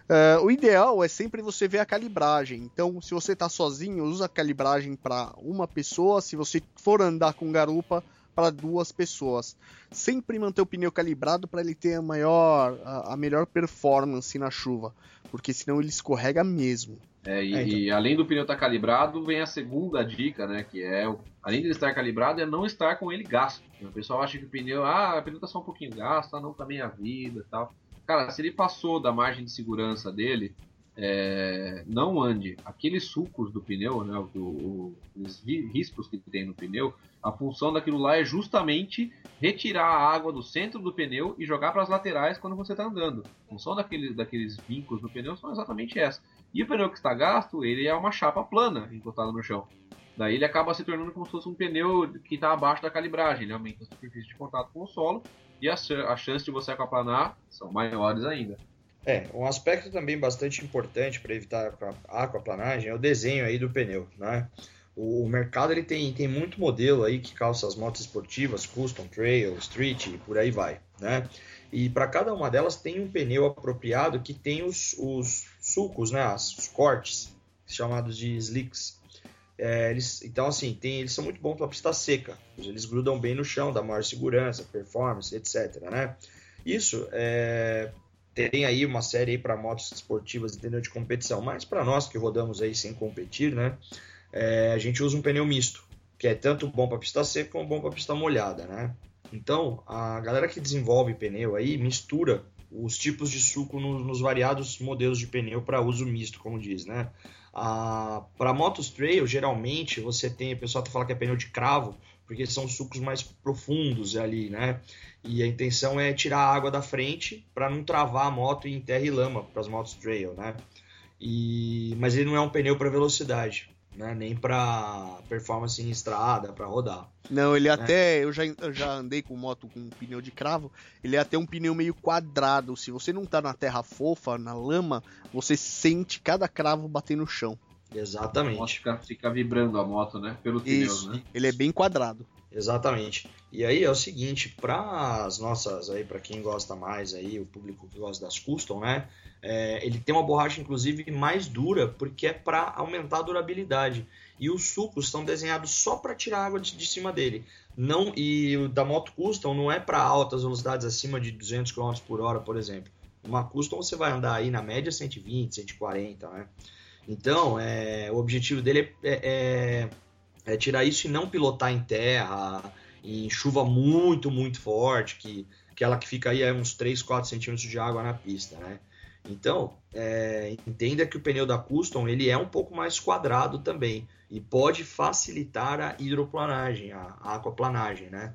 Uh, o ideal é sempre você ver a calibragem. Então, se você está sozinho, usa a calibragem para uma pessoa. Se você for andar com garupa, para duas pessoas. Sempre manter o pneu calibrado para ele ter a maior, a, a, melhor performance na chuva, porque senão ele escorrega mesmo. É, e, é, então. e, além do pneu estar tá calibrado, vem a segunda dica, né? Que é, além de ele estar calibrado, é não estar com ele gasto. O pessoal acha que o pneu, ah, o pneu tá só um pouquinho gasto, ah, não tá meia vida tal. Cara, se ele passou da margem de segurança dele, é, não ande. Aqueles sucos do pneu, né, o, o, os riscos que tem no pneu, a função daquilo lá é justamente retirar a água do centro do pneu e jogar para as laterais quando você está andando. A função daqueles, daqueles vincos do pneu são exatamente essa. E o pneu que está gasto, ele é uma chapa plana encostada no chão. Daí ele acaba se tornando como se fosse um pneu que está abaixo da calibragem. Ele aumenta a superfície de contato com o solo e as, as chances de você aquaplanar são maiores ainda. É, um aspecto também bastante importante para evitar a aquaplanagem é o desenho aí do pneu, né? O mercado ele tem, tem muito modelo aí que calça as motos esportivas, custom, trail, street e por aí vai, né? E para cada uma delas tem um pneu apropriado que tem os, os sulcos, né? Os cortes, chamados de slicks. É, eles, então, assim, tem, eles são muito bons para pista seca. Eles grudam bem no chão, dá maior segurança, performance, etc. Né? Isso é, tem aí uma série para motos esportivas entendeu, de competição, mas para nós que rodamos aí sem competir, né? é, a gente usa um pneu misto, que é tanto bom para pista seca como bom para pista molhada, né? Então, a galera que desenvolve pneu aí mistura os tipos de suco no, nos variados modelos de pneu para uso misto, como diz, né? Para motos trail, geralmente você tem, o pessoal tá fala que é pneu de cravo, porque são sucos mais profundos ali, né? E a intenção é tirar a água da frente para não travar a moto em terra e lama para as motos trail, né? E, mas ele não é um pneu para velocidade né? Nem para performance em estrada, para rodar. Não, ele né? até. Eu já, eu já andei com moto com um pneu de cravo. Ele é até um pneu meio quadrado. Se você não tá na terra fofa, na lama, você sente cada cravo bater no chão. Exatamente. A moto fica, fica vibrando a moto, né? Pelo pneu, né? Ele é bem quadrado. Exatamente. E aí é o seguinte, para as nossas aí, para quem gosta mais aí, o público que gosta das custom, né? É, ele tem uma borracha inclusive mais dura porque é para aumentar a durabilidade. E os sucos estão desenhados só para tirar água de, de, cima dele. Não e o da moto custom não é para altas velocidades acima de 200 km por hora, por exemplo. Uma custom você vai andar aí na média 120, 140, né? Então, é, o objetivo dele é, é, é tirar isso e não pilotar em terra, em chuva muito, muito forte, que aquela que fica aí é uns 3, 4 centímetros de água na pista, né? Então, é, entenda que o pneu da Custom ele é um pouco mais quadrado também e pode facilitar a hidroplanagem, a, a aquaplanagem, né?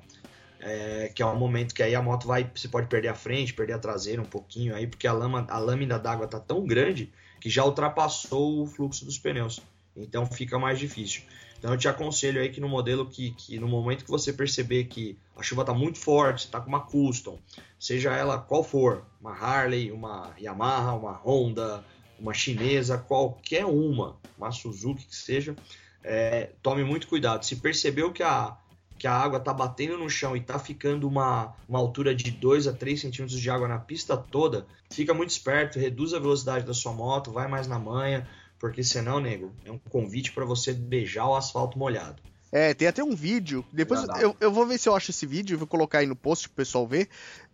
É, que é um momento que aí a moto vai, você pode perder a frente, perder a traseira um pouquinho aí, porque a, lama, a lâmina d'água tá tão grande que já ultrapassou o fluxo dos pneus. Então fica mais difícil. Então eu te aconselho aí que no modelo que, que no momento que você perceber que a chuva está muito forte, está com uma custom, seja ela qual for, uma Harley, uma Yamaha, uma Honda, uma chinesa, qualquer uma, uma Suzuki que seja, é, tome muito cuidado. Se percebeu que a, que a água está batendo no chão e está ficando uma, uma altura de 2 a 3 centímetros de água na pista toda, fica muito esperto, reduz a velocidade da sua moto, vai mais na manha, porque senão, nego, é um convite para você beijar o asfalto molhado. É, tem até um vídeo. Depois eu, eu vou ver se eu acho esse vídeo, eu vou colocar aí no post pro pessoal ver.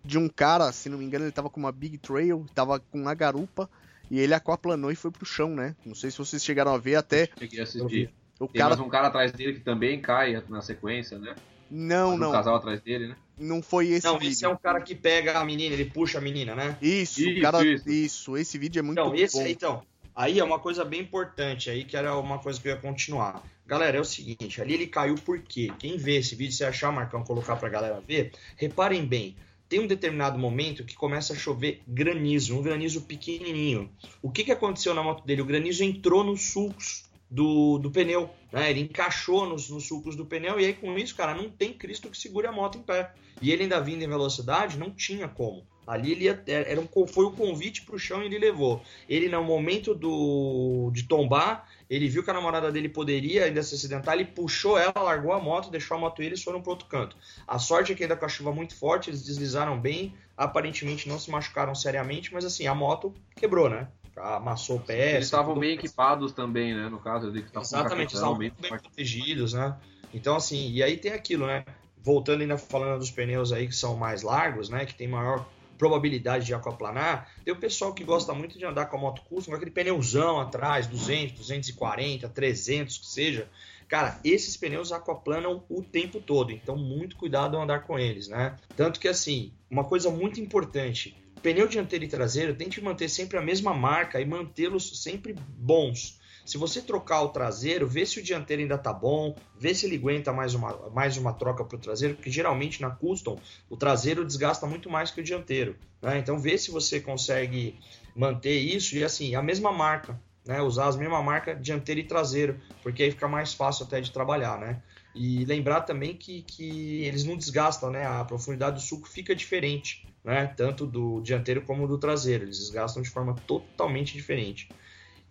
De um cara, se não me engano, ele tava com uma Big Trail, tava com uma garupa. E ele aquaplanou e foi pro chão, né? Não sei se vocês chegaram a ver até. Cheguei a assistir. O Tem cara. mais um cara atrás dele que também cai na sequência, né? Não, um não. casal atrás dele, né? Não foi esse Não, vídeo. esse é um cara que pega a menina, ele puxa a menina, né? Isso, o Isso, cara. isso. Isso. esse vídeo é muito Então, esse, bom. então, aí é uma coisa bem importante aí, que era uma coisa que eu ia continuar. Galera, é o seguinte, ali ele caiu por quê? Quem vê esse vídeo, se achar, Marcão, colocar pra galera ver, reparem bem, tem um determinado momento que começa a chover granizo, um granizo pequenininho. O que, que aconteceu na moto dele? O granizo entrou nos sulcos do, do pneu, né? Ele encaixou nos, nos sulcos do pneu e aí com isso, cara, não tem Cristo que segure a moto em pé. E ele ainda vindo em velocidade, não tinha como. Ali ele ia, era um, foi o convite pro chão e ele levou. Ele, no momento do, de tombar, ele viu que a namorada dele poderia ainda se acidentar, ele puxou ela, largou a moto, deixou a moto e eles foram pro outro canto. A sorte é que ainda com a chuva muito forte, eles deslizaram bem, aparentemente não se machucaram seriamente, mas assim, a moto quebrou, né? Amassou o pé. Eles estavam bem equipados também, né? No caso, estavam com Exatamente, estavam bem muito bem forte. protegidos, né? Então, assim, e aí tem aquilo, né? Voltando ainda falando dos pneus aí que são mais largos, né? Que tem maior probabilidade de aquaplanar. Tem o pessoal que gosta muito de andar com a moto custom, com aquele pneuzão atrás, 200, 240, 300, que seja. Cara, esses pneus aquaplanam o tempo todo, então muito cuidado ao andar com eles, né? Tanto que, assim, uma coisa muito importante, pneu dianteiro e traseiro tente manter sempre a mesma marca e mantê-los sempre bons. Se você trocar o traseiro, vê se o dianteiro ainda tá bom, vê se ele aguenta mais uma, mais uma troca pro traseiro, porque geralmente na custom o traseiro desgasta muito mais que o dianteiro. Né? Então vê se você consegue manter isso e assim, a mesma marca, né? Usar as mesma marca dianteiro e traseiro, porque aí fica mais fácil até de trabalhar, né? E lembrar também que, que eles não desgastam, né? A profundidade do suco fica diferente, né? Tanto do dianteiro como do traseiro. Eles desgastam de forma totalmente diferente.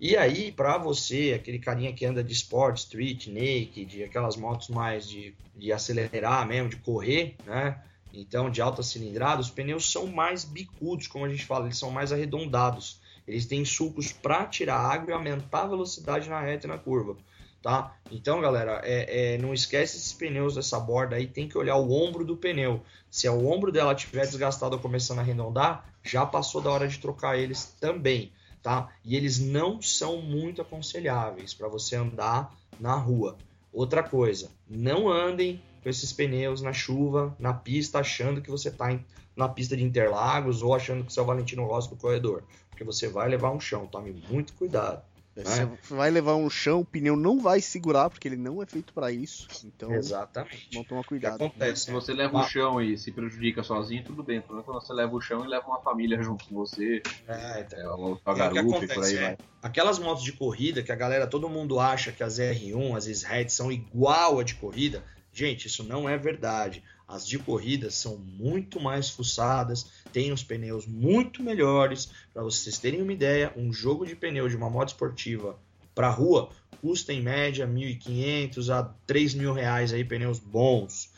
E aí, para você, aquele carinha que anda de sport, street, naked, aquelas motos mais de, de acelerar mesmo, de correr, né? Então, de alta cilindrada, os pneus são mais bicudos, como a gente fala, eles são mais arredondados. Eles têm sulcos para tirar água e aumentar a velocidade na reta e na curva, tá? Então, galera, é, é, não esquece esses pneus dessa borda aí, tem que olhar o ombro do pneu. Se o ombro dela tiver desgastado ou começando a arredondar, já passou da hora de trocar eles também tá? E eles não são muito aconselháveis para você andar na rua. Outra coisa, não andem com esses pneus na chuva, na pista, achando que você está na pista de Interlagos ou achando que você é o Valentino Rossi do corredor, porque você vai levar um chão. Tome muito cuidado. Você vai levar um chão, o pneu não vai segurar, porque ele não é feito para isso. Então, Exatamente. vamos tomar O que cuidado. acontece? Se você leva Ah. o chão e se prejudica sozinho, tudo bem. Quando você leva o chão e leva uma família junto com você, É, então. é, que garupa e por aí é, vai. aquelas motos de corrida que a galera, todo mundo acha que as R1, as Sred são igual a de corrida, gente, isso não é verdade. As de corrida são muito mais fuçadas, têm os pneus muito melhores. Para vocês terem uma ideia, um jogo de pneu de uma moto esportiva para rua custa em média 1.500 a 3.000 reais aí pneus bons.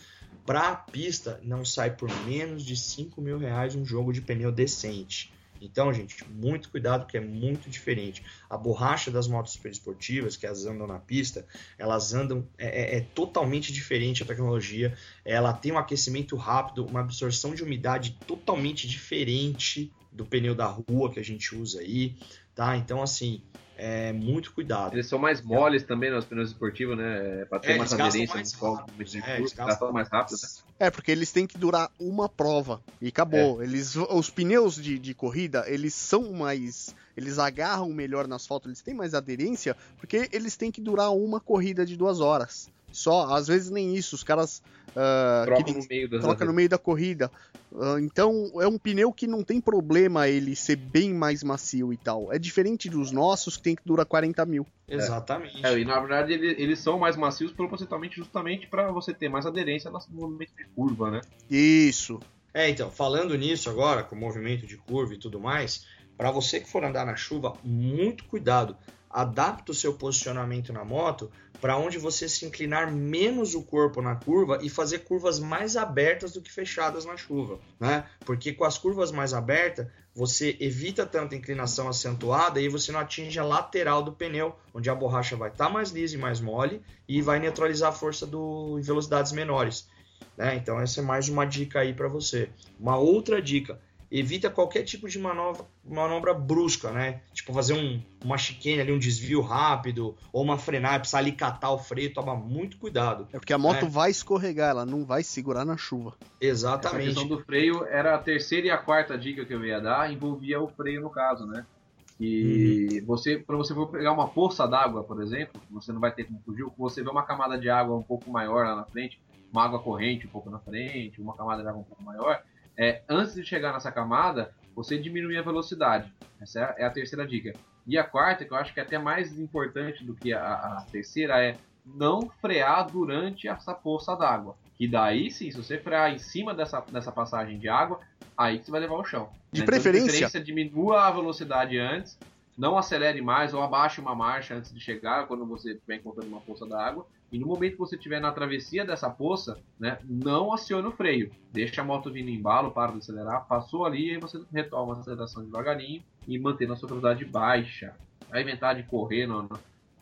Para pista não sai por menos de 5 mil reais um jogo de pneu decente. Então, gente, muito cuidado, porque é muito diferente. A borracha das motos super esportivas, que elas andam na pista, elas andam. É, é- é totalmente diferente a tecnologia. Ela tem um aquecimento rápido, uma absorção de umidade totalmente diferente do pneu da rua que a gente usa aí, tá? Então, assim, é muito cuidado. Eles são mais moles também nos pneus esportivos, né? Pra ter É, mais gastam aderência mais no solo, rápido, é, eles gastam mais rápido. É, porque eles têm que durar uma prova e acabou. Eles, os pneus de, de corrida, eles são mais. Eles agarram melhor no asfalto, eles têm mais aderência, porque eles têm que durar uma corrida de duas horas. Só, às vezes nem isso, os caras. Troca que- no meio das troca no meio da corrida. Ah, então é um pneu que não tem problema ele ser bem mais macio e tal. É diferente dos nossos que tem que durar 40 mil. Exatamente. É, e na verdade ele- eles são mais macios propositalmente justamente para você ter mais aderência no movimento de curva, né? Isso. É, então, falando nisso agora, com o movimento de curva e tudo mais, para você que for andar na chuva, muito cuidado. Adapta o seu posicionamento na moto para onde você se inclinar menos o corpo na curva e fazer curvas mais abertas do que fechadas na chuva, né? Porque com as curvas mais abertas, você evita tanta inclinação acentuada e você não atinge a lateral do pneu, onde a borracha vai estar tá mais lisa e mais mole e vai neutralizar a força do, em velocidades menores. Né? Então essa é mais uma dica aí para você. Uma outra dica, evita qualquer tipo de manobra, manobra brusca, né? Tipo fazer um, uma chicane ali, um desvio rápido, ou uma frenada, precisar ali catar o freio, toma muito cuidado. É porque a moto né? vai escorregar, ela não vai segurar na chuva. Exatamente. A questão do freio era a terceira e a quarta dica que eu ia dar, envolvia o freio no caso, né? E uhum. você, para você for pegar uma poça d'água, por exemplo, você não vai ter como fugir, você vê uma camada de água um pouco maior lá na frente, uma água corrente um pouco na frente, uma camada de água um pouco maior, é, antes de chegar nessa camada, você diminuir a velocidade. Essa é a terceira dica. E a quarta, que eu acho que é até mais importante do que a, a terceira, é não frear durante essa poça d'água. Que daí sim, se você frear em cima dessa, dessa passagem de água, aí que você vai levar o chão. De né? preferência. Então, de preferência, diminua a velocidade antes, não acelere mais ou abaixe uma marcha antes de chegar, quando você estiver encontrando uma poça d'água. E no momento que você estiver na travessia dessa poça, né, não acione o freio. Deixa a moto vindo em embalo, para de acelerar, passou ali, e você retoma a aceleração devagarinho e mantendo a sua velocidade baixa. Vai inventar de correr no,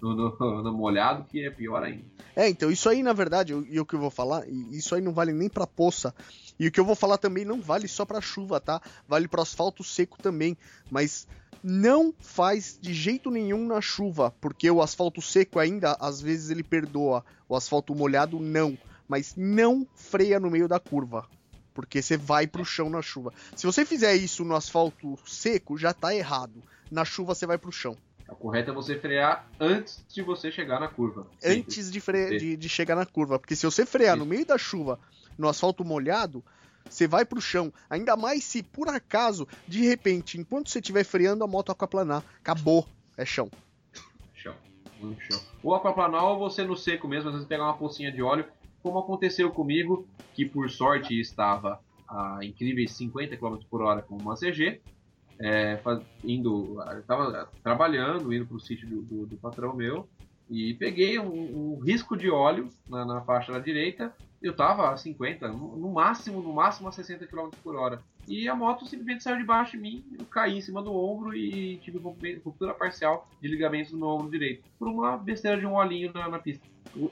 no, no, no, [laughs] molhado, que é pior ainda. É, então, isso aí, na verdade, e o que eu vou falar, isso aí não vale nem pra poça. E o que eu vou falar também não vale só pra chuva, tá? Vale pro asfalto seco também. Mas não faz de jeito nenhum na chuva, porque o asfalto seco ainda às vezes ele perdoa, o asfalto molhado não, mas não freia no meio da curva, porque você vai pro chão na chuva. Se você fizer isso no asfalto seco, já tá errado. Na chuva você vai pro chão. O correto é você frear antes de você chegar na curva. Antes de, fre... de, de, chegar na curva, porque se você frear no meio da chuva no asfalto molhado, você vai pro chão. Ainda mais se por acaso, de repente, enquanto você estiver freando, a moto aquaplanar. Acabou. É chão. Chão. Muito chão. O aquaplanar ou você no seco mesmo, às vezes pegar uma pocinha de óleo, como aconteceu comigo, que por sorte estava a incríveis 50 km por hora com uma CG. É, indo, estava trabalhando, indo para o sítio do, do, do, patrão meu e peguei um, um risco de óleo na, na, faixa da direita eu tava a 50, no máximo, no máximo a 60 km por hora. E a moto simplesmente saiu debaixo de mim, eu caí em cima do ombro e tive ruptura parcial de ligamentos no meu ombro direito. Por uma besteira de um olhinho na, na pista.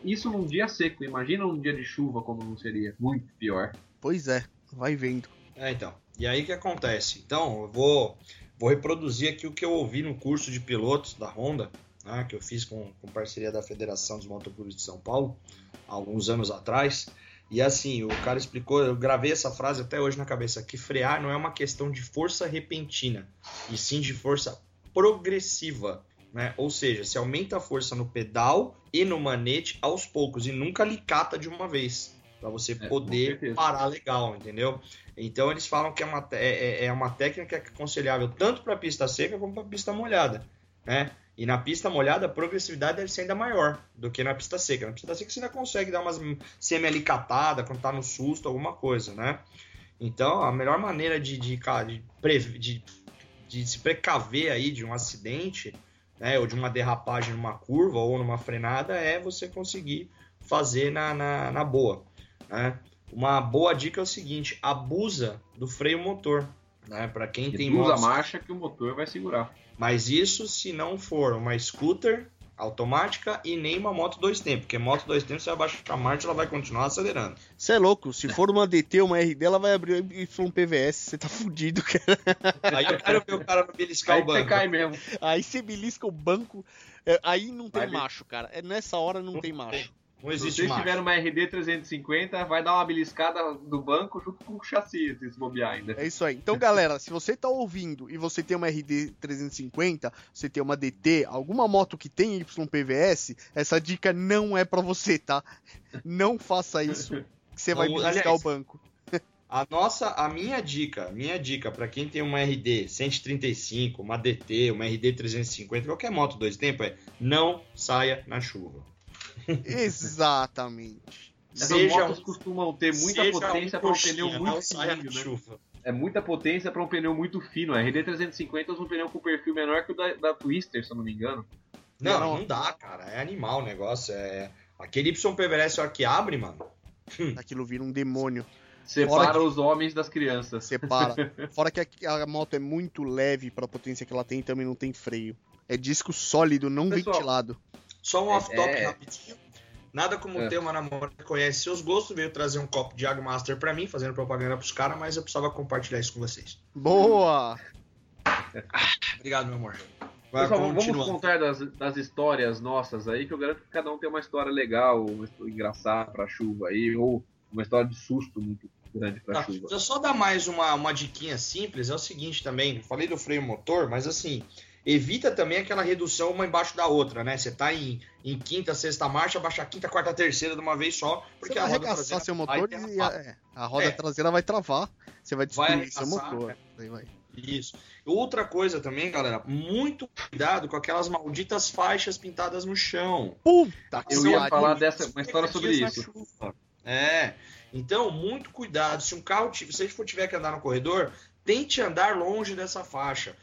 Isso num dia seco, imagina um dia de chuva como não seria. Muito pior. Pois é, vai vendo. É, então. E aí o que acontece? Então, eu vou, vou reproduzir aqui o que eu ouvi no curso de pilotos da Honda, né, que eu fiz com, com parceria da Federação dos Motoclubes de São Paulo alguns anos atrás. E assim, o cara explicou, eu gravei essa frase até hoje na cabeça, que frear não é uma questão de força repentina, e sim de força progressiva. Né? Ou seja, se aumenta a força no pedal e no manete aos poucos, e nunca licata de uma vez, para você é, poder parar legal, entendeu? Então eles falam que é uma, é, é, é uma técnica que é aconselhável tanto para pista seca como para pista molhada. Né? E na pista molhada, a progressividade deve ser ainda maior do que na pista seca. Na pista seca você ainda consegue dar umas semi-alicatadas quando tá no susto, alguma coisa, né? Então, a melhor maneira de, de, de, de, de se precaver aí de um acidente, né, ou de uma derrapagem numa curva ou numa frenada, é você conseguir fazer na, na, na boa. Né? Uma boa dica é o seguinte: abusa do freio motor. Né? Para quem Reduz tem motos... a marcha que o motor vai segurar. Mas isso se não for uma scooter automática e nem uma moto dois tempos, porque moto dois tempos você abaixa a marcha ela vai continuar acelerando. Você é louco, se for uma DT ou uma RD, ela vai abrir um PVS, você tá fudido, cara. Aí eu quero ver o cara beliscar aí o banco. Você cai mesmo. Aí você belisca o banco, é, aí não tem vai macho, cara. É, nessa hora não, não tem macho. Não existe Se vocês tiverem uma RD 350, vai dar uma beliscada do banco junto com o chassi, se bobear ainda. É isso aí. Então, galera, se você tá ouvindo e você tem uma RD 350, você tem uma DT, alguma moto que tem YPVS, essa dica não é para você, tá? Não faça isso, que você vai beliscar aliás, o banco. A nossa, a minha dica, minha dica para quem tem uma RD 135, uma DT, uma RD 350, qualquer moto dois tempos é não saia na chuva. Exatamente. Essas seja motos costumam ter muita potência um para um pneu muito fininho, né? chuva. é muita potência para um pneu muito fino. A RD350 usa um pneu com perfil menor que o da, da Twister, se eu não me engano. Não, Não. não dá, cara. É animal o negócio. É... Aquele YPVS hora que abre, mano. Aquilo vira um demônio. Separa que- os homens das crianças. Separa. [laughs] Fora que a, a moto é muito leve pra potência que ela tem e também não tem freio. É disco sólido, não Pessoal, ventilado. Só um off-top É. rapidinho. Nada como É. ter uma namorada que conhece seus gostos, veio trazer um copo de Água Master pra mim, fazendo propaganda pros caras, mas eu precisava compartilhar isso com vocês. Boa! Obrigado, meu amor. Vai, Pessoal, vamos contar das, das histórias nossas aí, que eu garanto que cada um tem uma história legal, uma história engraçada pra chuva aí, ou uma história de susto muito grande pra Tá, chuva. deixa eu só dar mais uma, uma diquinha simples, é o seguinte também, falei do freio motor, mas assim, evita também aquela redução uma embaixo da outra, né? Você tá em, em quinta, sexta marcha, baixa quinta, quarta, terceira de uma vez só, porque Você a vai roda traseira seu vai motor e a, é, a roda É. traseira vai travar. Você vai Vai destruir seu arregaçar, motor. é. Aí vai. Isso. Outra coisa também, galera, muito cuidado com aquelas malditas faixas pintadas no chão. Puta que Eu ia falar dessa, uma história sobre isso. É. Então, muito cuidado. Se um carro, se você for tiver que andar no corredor, tente andar longe dessa faixa.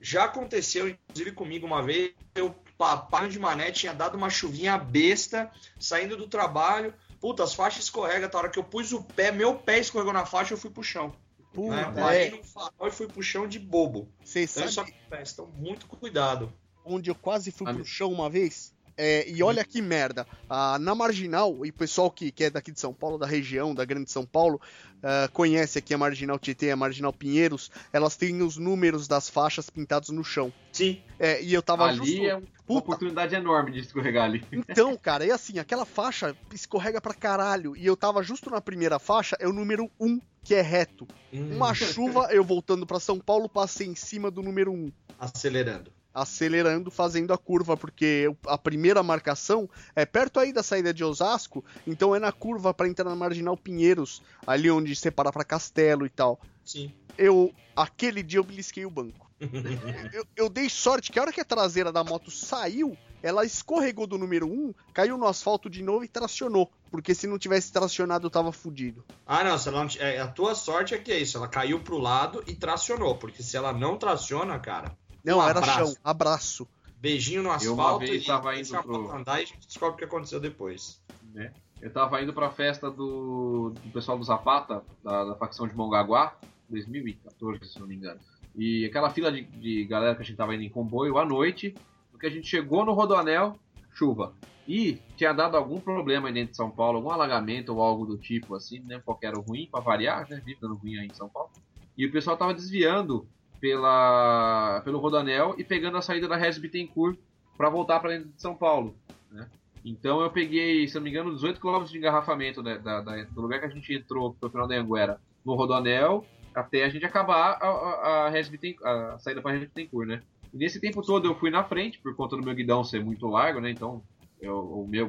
Já aconteceu, inclusive comigo uma vez, eu papai de mané tinha dado uma chuvinha besta, saindo do trabalho. Puta, as faixas escorregam. A hora que eu pus o pé, meu pé escorregou na faixa, eu fui pro chão. Puta, Né? é. No farol e fui pro chão de bobo. Você Então isso sabe acontece. Então, muito cuidado. onde eu quase fui pro Amigo. chão uma vez? É, e olha que merda. Ah, na Marginal, e o pessoal que, que é daqui de São Paulo, da região, da Grande São Paulo, ah, conhece aqui a Marginal Tietê, a Marginal Pinheiros, elas têm os números das faixas pintados no chão. Sim. É, e eu tava Ali justo... é uma Puta, oportunidade enorme de escorregar ali. Então, [laughs] cara, é assim, aquela faixa escorrega pra caralho. E eu tava justo na primeira faixa, é o número 1, que é reto. Hum, Uma chuva, eu voltando pra São Paulo, passei em cima do número 1. acelerando. Acelerando, fazendo a curva, porque a primeira marcação é perto aí da saída de Osasco, então é na curva pra entrar na Marginal Pinheiros, ali onde separa pra Castelo e tal. Sim. Eu, aquele dia eu belisquei o banco. [laughs] eu, eu dei sorte que a hora que a traseira da moto saiu, ela escorregou do número 1, caiu no asfalto de novo e tracionou. Porque se não tivesse tracionado, eu tava fudido. Ah, não, se ela não é, a tua sorte é que é isso, ela caiu pro lado e tracionou, porque se ela não traciona, cara, Não, Um era abraço. chão, abraço. beijinho no Eu uma asfalto vez e tava deixa indo pro- andar e a gente descobre o que aconteceu depois. né? Eu tava indo pra festa do, do pessoal do Zapata, da, da facção de Mongaguá, 2014, se não me engano. E aquela fila de, de galera que a gente tava indo em comboio à noite, porque a gente chegou no Rodoanel, chuva. E tinha dado algum problema aí dentro de São Paulo, algum alagamento ou algo do tipo assim, né? Qualquer ruim, pra variar, né? Dando ruim aí em São Paulo. E o pessoal tava desviando pela, pelo Rodoanel e pegando a saída da Res Bittencourt pra voltar pra dentro de São Paulo. Né? Então eu peguei, se não me engano, 18 km de engarrafamento né, da- da- do lugar que a gente entrou pro final da Anguera no Rodoanel até a gente acabar a, a, a, a saída para Bittencourt, né? E nesse tempo todo eu fui na frente por conta do meu guidão ser muito largo, né? Então eu, o meu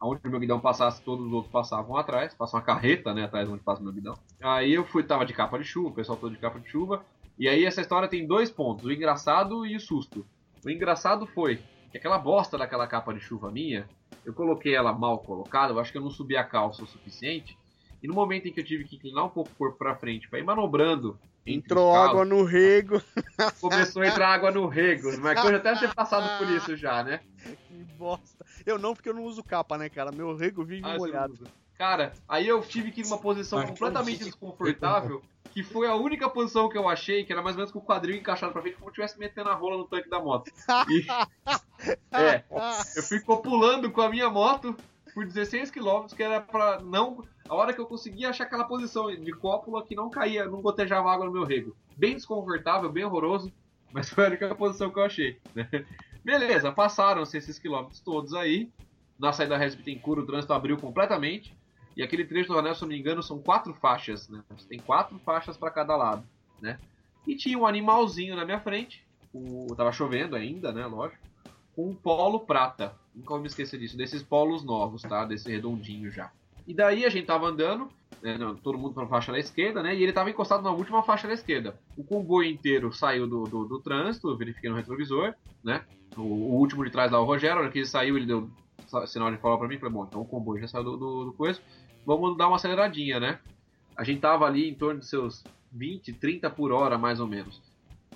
aonde o meu guidão passasse, todos os outros passavam atrás, passa uma carreta, né, atrás onde passa o meu guidão. Aí eu fui, tava de capa de chuva, o pessoal todo de capa de chuva. E aí essa história tem dois pontos, o engraçado e o susto. O engraçado foi que aquela bosta daquela capa de chuva minha, eu coloquei ela mal colocada, eu acho que eu não subi a calça o suficiente. E no momento em que eu tive que inclinar um pouco o corpo pra frente pra ir manobrando, Entrou os carros, água no rego. [laughs] começou a entrar água no rego. Mas eu já deve ter passado por isso já, né? Que bosta. Eu não, porque eu não uso capa, né, cara? Meu rego vive Ah, molhado. Cara, aí eu tive que ir numa posição completamente desconfortável, que foi a única posição que eu achei, que era mais ou menos com o quadril encaixado pra frente, como se eu estivesse metendo a rola no tanque da moto. E- [laughs] é, eu fui copulando com a minha moto por 16 km, que era pra não. A hora que eu conseguia achar aquela posição de cópula que não caía, não gotejava água no meu rego. Bem desconfortável, bem horroroso, mas foi a única posição que eu achei. né? Beleza, passaram-se esses quilômetros todos aí. Na saída da Res Bittencourt, o trânsito abriu completamente. E aquele trecho do anel, se eu não me engano, são quatro faixas, né? Tem quatro faixas para cada lado, né? E tinha um animalzinho na minha frente. O... Tava chovendo ainda, né? Lógico. Com um polo prata. Nunca vou me esquecer disso. Desses polos novos, tá? Desse redondinho já. E daí a gente tava andando, né, todo mundo pra faixa da esquerda, né? E ele tava encostado na última faixa da esquerda. O comboio inteiro saiu do, do, do trânsito, verifiquei no retrovisor, né? O, o último de trás lá, o Rogério, a hora que ele saiu, ele deu sinal de fala pra mim. Falei, bom, então o comboio já saiu do, do, do coisa. Vamos dar uma aceleradinha, né? A gente tava ali em torno de seus 20, 30 por hora, mais ou menos.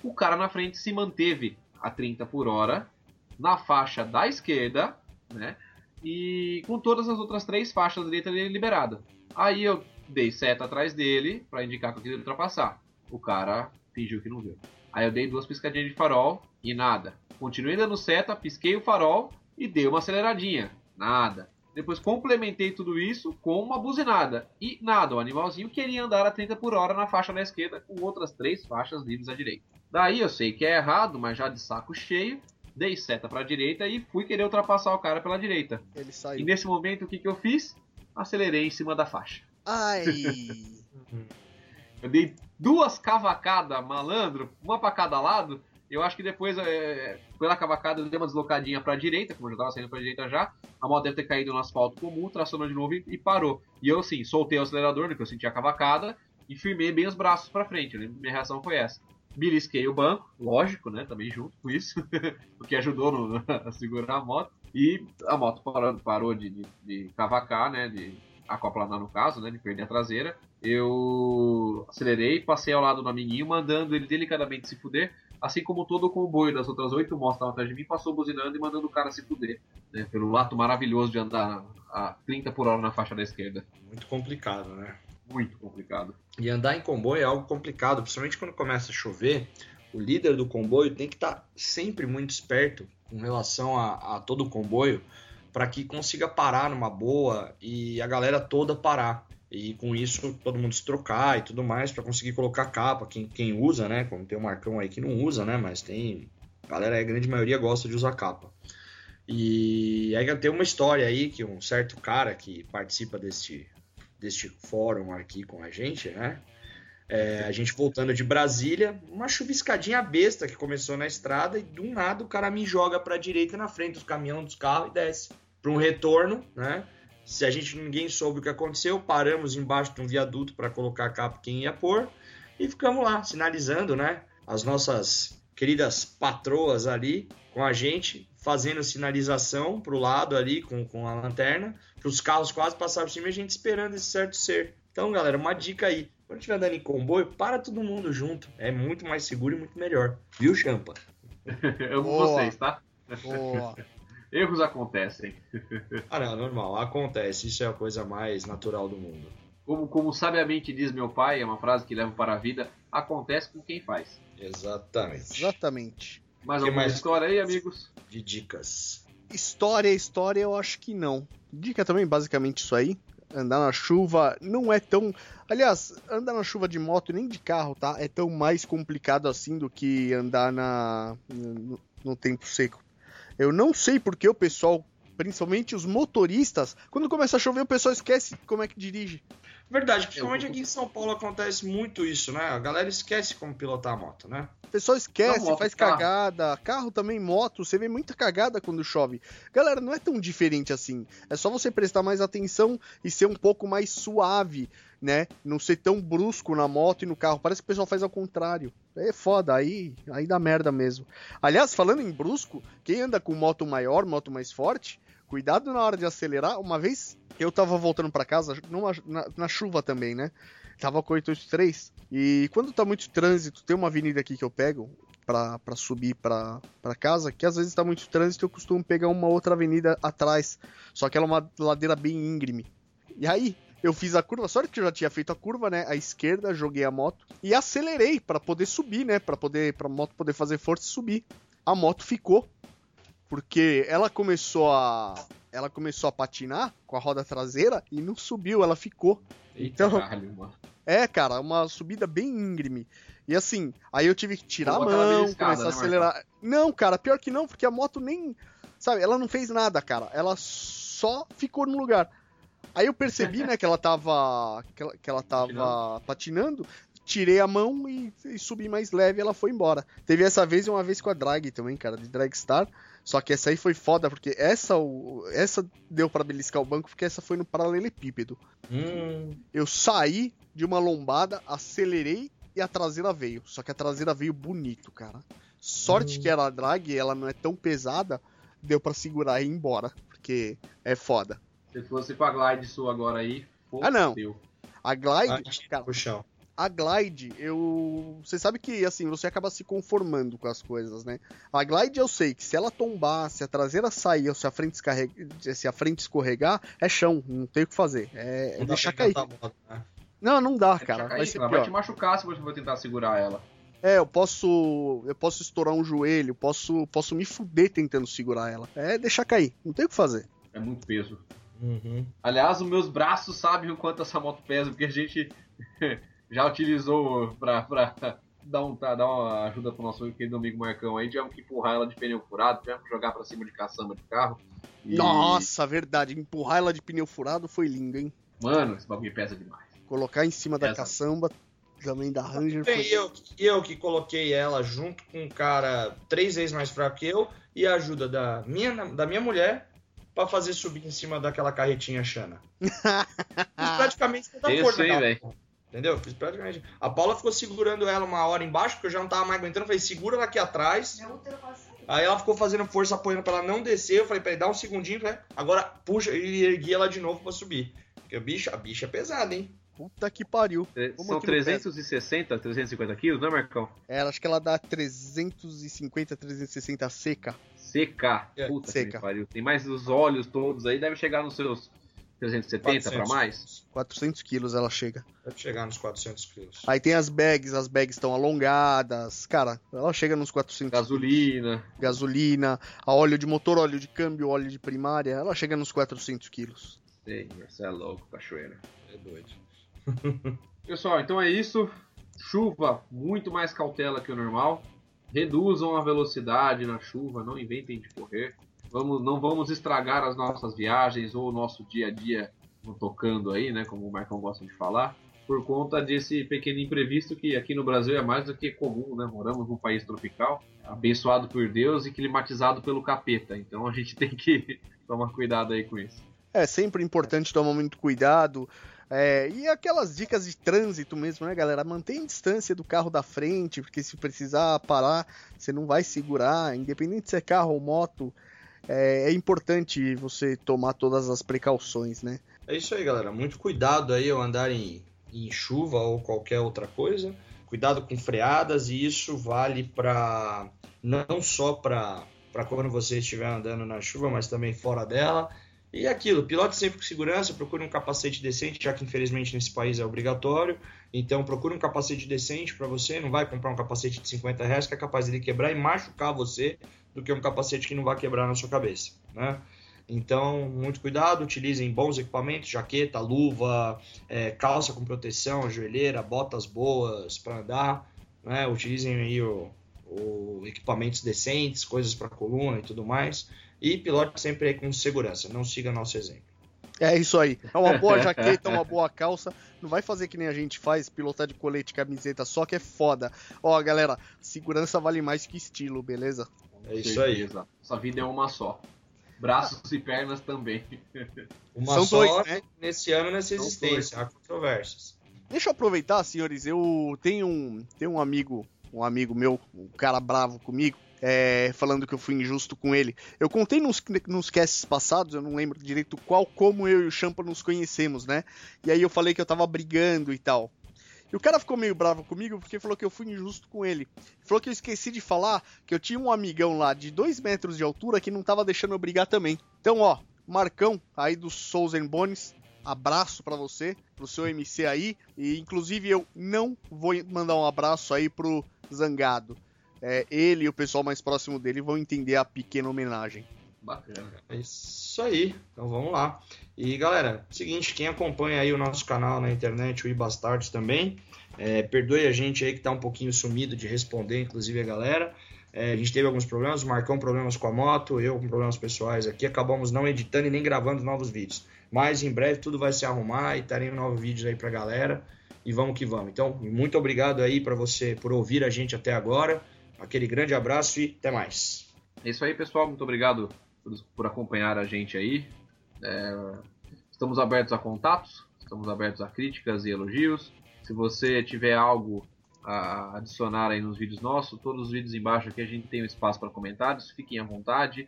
O cara na frente se manteve a 30 por hora na faixa da esquerda, né? E com todas as outras três faixas da direita dele liberada. Aí eu dei seta atrás dele para indicar que eu queria ultrapassar. O cara fingiu que não viu. Aí eu dei duas piscadinhas de farol e nada. Continuei dando seta, pisquei o farol e dei uma aceleradinha. Nada. Depois complementei tudo isso com uma buzinada. E nada, o animalzinho queria andar a 30 por hora na faixa da esquerda com outras três faixas livres à direita. Daí eu sei que é errado, mas já de saco cheio, dei seta para a direita e fui querer ultrapassar o cara pela direita. Ele E saiu. nesse momento o que, que eu fiz? Acelerei em cima da faixa. Ai! [laughs] Eu dei duas cavacadas, malandro, uma para cada lado. Eu acho que depois, é, pela cavacada, eu dei uma deslocadinha pra direita, como eu já tava saindo pra direita já. A moto deve ter caído no asfalto comum, tracionou de novo e, e parou. E eu, assim, soltei o acelerador, né, que eu senti a cavacada, e firmei bem os braços pra frente. né? Minha reação foi essa. Belisquei o banco, lógico, né? Também junto com isso, [laughs] o que ajudou no- [laughs] a segurar a moto. E a moto parou, parou de, de, de cavacar, né? De acoplanar no caso, né? De perder a traseira. Eu acelerei, passei ao lado do amiguinho, mandando ele delicadamente se fuder. Assim como todo o comboio das outras oito motos estavam atrás de mim, passou buzinando e mandando o cara se fuder. Né? Pelo ato maravilhoso de andar a 30 por hora na faixa da esquerda. Muito complicado, né? Muito complicado. E andar em comboio é algo complicado, principalmente quando começa a chover. O líder do comboio tem que estar sempre muito esperto com relação a, a todo o comboio para que consiga parar numa boa e a galera toda parar. E com isso todo mundo se trocar e tudo mais para conseguir colocar capa. Quem, quem usa, né? Como tem o Marcão aí que não usa, né? Mas tem. A galera, a grande maioria gosta de usar capa. E aí tem uma história aí que um certo cara que participa deste, deste fórum aqui com a gente, né? É, a gente voltando de Brasília, uma chuviscadinha besta que começou na estrada e do nada o cara me joga para a direita na frente dos caminhões dos carros e desce. Para um retorno, né? Se a gente ninguém soube o que aconteceu, paramos embaixo de um viaduto para colocar a capa quem ia pôr e ficamos lá sinalizando, né? As nossas queridas patroas ali com a gente, fazendo sinalização pro lado ali com, com a lanterna, para os carros quase passar por cima e a gente esperando esse certo ser. Então, galera, uma dica aí. Quando estiver andando em comboio, para todo mundo junto. É muito mais seguro e muito melhor. Viu, Champa? [laughs] Amo Boa. vocês, tá? Boa. [laughs] Erros acontecem. [laughs] Ah, não, normal. Acontece. Isso é a coisa mais natural do mundo. Como, como sabiamente diz meu pai, é uma frase que leva para a vida, acontece com quem faz. Exatamente. Exatamente. Mais alguma mais? história aí, amigos? De dicas. História, história, eu acho que não. Dica também, basicamente, isso aí. Andar na chuva não é tão. Aliás, andar na chuva de moto nem de carro, tá? É tão mais complicado assim do que andar na no, no tempo seco. Eu não sei porque o pessoal, principalmente os motoristas, quando começa a chover, o pessoal esquece como é que dirige. Verdade, principalmente aqui em São Paulo acontece muito isso, né? A galera esquece como pilotar a moto, né? O pessoal esquece, moto, faz carro. cagada. Carro também, moto, você vê muita cagada quando chove. Galera, não é tão diferente assim. É só você prestar mais atenção e ser um pouco mais suave, né? Não ser tão brusco na moto e no carro. Parece que o pessoal faz ao contrário. É foda, aí, aí dá merda mesmo. Aliás, falando em brusco, quem anda com moto maior, moto mais forte, cuidado na hora de acelerar. Uma vez eu tava voltando pra casa, numa- na, na chuva também, né? Tava com 883. E quando tá muito trânsito, tem uma avenida aqui que eu pego pra subir pra casa, que às vezes tá muito trânsito, eu costumo pegar uma outra avenida atrás. Só que ela é uma ladeira bem íngreme. E aí, eu fiz a curva, sorte que eu já tinha feito a curva, né? À esquerda, joguei a moto e acelerei pra poder subir, né? Pra poder pra moto poder fazer força e subir. A moto ficou porque ela começou a ela começou a patinar com a roda traseira e não subiu, ela ficou. Eita, Então- caralho, mano. É, cara, uma subida bem íngreme. E assim, aí eu tive que tirar Como a mão, beliscada, começar a né, acelerar. Não, cara, pior que não, porque a moto nem. Sabe, ela não fez nada, cara. Ela só ficou no lugar. Aí eu percebi, né, que ela tava. que ela, que ela tava patinando. Tirei a mão e, e subi mais leve e ela foi embora. Teve essa vez e uma vez com a drag também, cara, de Dragstar. Só que essa aí foi foda, porque essa, o- essa deu pra beliscar o banco, porque essa foi no paralelepípedo. Hum, Eu saí de uma lombada, acelerei e a traseira veio. Só que a traseira veio bonito, cara. Sorte Hum. que era a drag, ela não é tão pesada, deu pra segurar e ir embora. Porque é foda. Se fosse com a Glide sua agora aí, Ah, não. A Glide, bate cara. A Glide, eu. Você sabe que assim, você acaba se conformando com as coisas, né? A Glide eu sei que se ela tombar, se a traseira sair ou se a frente, se a frente escorregar, é chão, não tem o que fazer. É, é deixar cair. moto, né? Não, não dá, Vai cara. cair, Vai ser ela vai te pior. machucar se você for tentar segurar ela. É, eu posso. Eu posso estourar um joelho, posso, posso me fuder tentando segurar ela. É deixar cair, não tem o que fazer. É muito peso. Uhum. Aliás, os meus braços sabem o quanto essa moto pesa, porque a gente [laughs] já utilizou pra, pra dar, um, tá, dar uma ajuda pro nosso querido amigo Marcão aí. Tivemos que empurrar ela de pneu furado, tivemos que jogar pra cima de caçamba de carro. E, Nossa, verdade. Empurrar ela de pneu furado foi lindo, hein? Mano, esse bagulho pesa demais. Colocar em cima da Essa. caçamba também da Ranger Bem, foi. eu, eu que coloquei ela junto com um cara três vezes mais fraco que eu e a ajuda da minha, da minha mulher pra fazer subir em cima daquela carretinha Xana. [laughs] Praticamente toda a Isso, hein, velho? Entendeu? Fiz praticamente. A Paula ficou segurando ela uma hora embaixo, porque eu já não tava mais aguentando. Eu falei, segura ela aqui atrás. Saiu. Aí ela ficou fazendo força, apoiando pra ela não descer. Eu falei, peraí, dá um segundinho, né? agora puxa e ergui ela de novo pra subir. Porque a bicha, a bicha é pesada, hein? Puta que pariu. Como São que não pesa? 360, 350 quilos, né, Marcão? Era, acho que ela dá 350, 360 seca. CK. É, Puta seca. que pariu. Tem mais os olhos todos aí, deve chegar nos seus 370 pra 400 mais. quilos. 400 quilos ela chega. Deve chegar nos 400 quilos. Aí tem as bags, as bags estão alongadas. Cara, ela chega nos 400 Gasolina. gasolina, a óleo de motor, óleo de câmbio, óleo de primária, ela chega nos 400 quilos. Sei, você é louco, cachoeira. É doido. [laughs] Pessoal, então é isso. Chuva, muito mais cautela que o normal. Reduzam a velocidade na chuva, não inventem de correr. Vamos, não vamos estragar as nossas viagens ou o nosso dia a dia tocando aí, né? Como o Marcão gosta de falar. Por conta desse pequeno imprevisto que aqui no Brasil é mais do que comum, né? Moramos num país tropical, abençoado por Deus e climatizado pelo capeta. Então a gente [laughs] tem que tomar cuidado aí com isso. É sempre importante tomar muito cuidado. é, e aquelas dicas de trânsito mesmo, né, galera? Mantenha distância do carro da frente, porque se precisar parar, você não vai segurar. Independente se é carro ou moto, é, é importante você tomar todas as precauções, né? É isso aí, galera. Muito cuidado aí ao andar em, em chuva ou qualquer outra coisa. Cuidado com freadas e isso vale para não só para quando você estiver andando na chuva, mas também fora dela. E aquilo, pilote sempre com segurança, procure um capacete decente, já que infelizmente nesse país é obrigatório. Então procure um capacete decente para você, não vai comprar um capacete de 50 reais que é capaz de quebrar e machucar você do que um capacete que não vai quebrar na sua cabeça, né? Então, muito cuidado, utilizem bons equipamentos, jaqueta, luva, é, calça com proteção, joelheira, botas boas para andar, né? Utilizem aí o, o equipamentos decentes, coisas para coluna e tudo mais. E pilote sempre com segurança, não siga nosso exemplo. É isso aí. É uma boa jaqueta, uma boa calça. Não vai fazer que nem a gente faz, pilotar de colete e camiseta só, que é foda. Ó, galera, segurança vale mais que estilo, beleza? É isso aí. Certeza. Essa vida é uma só. Braços e pernas também. Uma São só dois, né? nesse ano nessa São existência, há controvérsias. Deixa eu aproveitar, senhores. Eu tenho um, tenho um amigo, um amigo meu, um cara bravo comigo, é, falando que eu fui injusto com ele. Eu contei nos, nos casts passados, eu não lembro direito qual, como eu e o Champa nos conhecemos, né? E aí eu falei que eu tava brigando e tal. E o cara ficou meio bravo comigo porque falou que eu fui injusto com ele. Falou que eu esqueci de falar que eu tinha um amigão lá de 2 metros de altura que não tava deixando eu brigar também. Então, ó, Marcão, aí do Souls and Bones, abraço pra você, pro seu MC aí. E inclusive eu não vou mandar um abraço aí pro Zangado. É, ele e o pessoal mais próximo dele vão entender a pequena homenagem. Bacana. É isso aí. Então vamos lá. E galera, seguinte, quem acompanha aí o nosso canal na internet, o iBastards também, é, perdoe a gente aí que tá um pouquinho sumido de responder, inclusive a galera. É, a gente teve alguns problemas, o Marcão problemas com a moto, eu com problemas pessoais aqui, acabamos não editando e nem gravando novos vídeos. Mas em breve tudo vai se arrumar e teremos novos vídeos aí pra galera. E vamos que vamos. Então, muito obrigado aí para você por ouvir a gente até agora. Aquele grande abraço e até mais. É isso aí, pessoal. Muito obrigado por, acompanhar a gente aí. É, estamos abertos a contatos, estamos abertos a críticas e elogios. Se você tiver algo a adicionar aí nos vídeos nossos, todos os vídeos embaixo aqui a gente tem um espaço para comentários. Fiquem à vontade.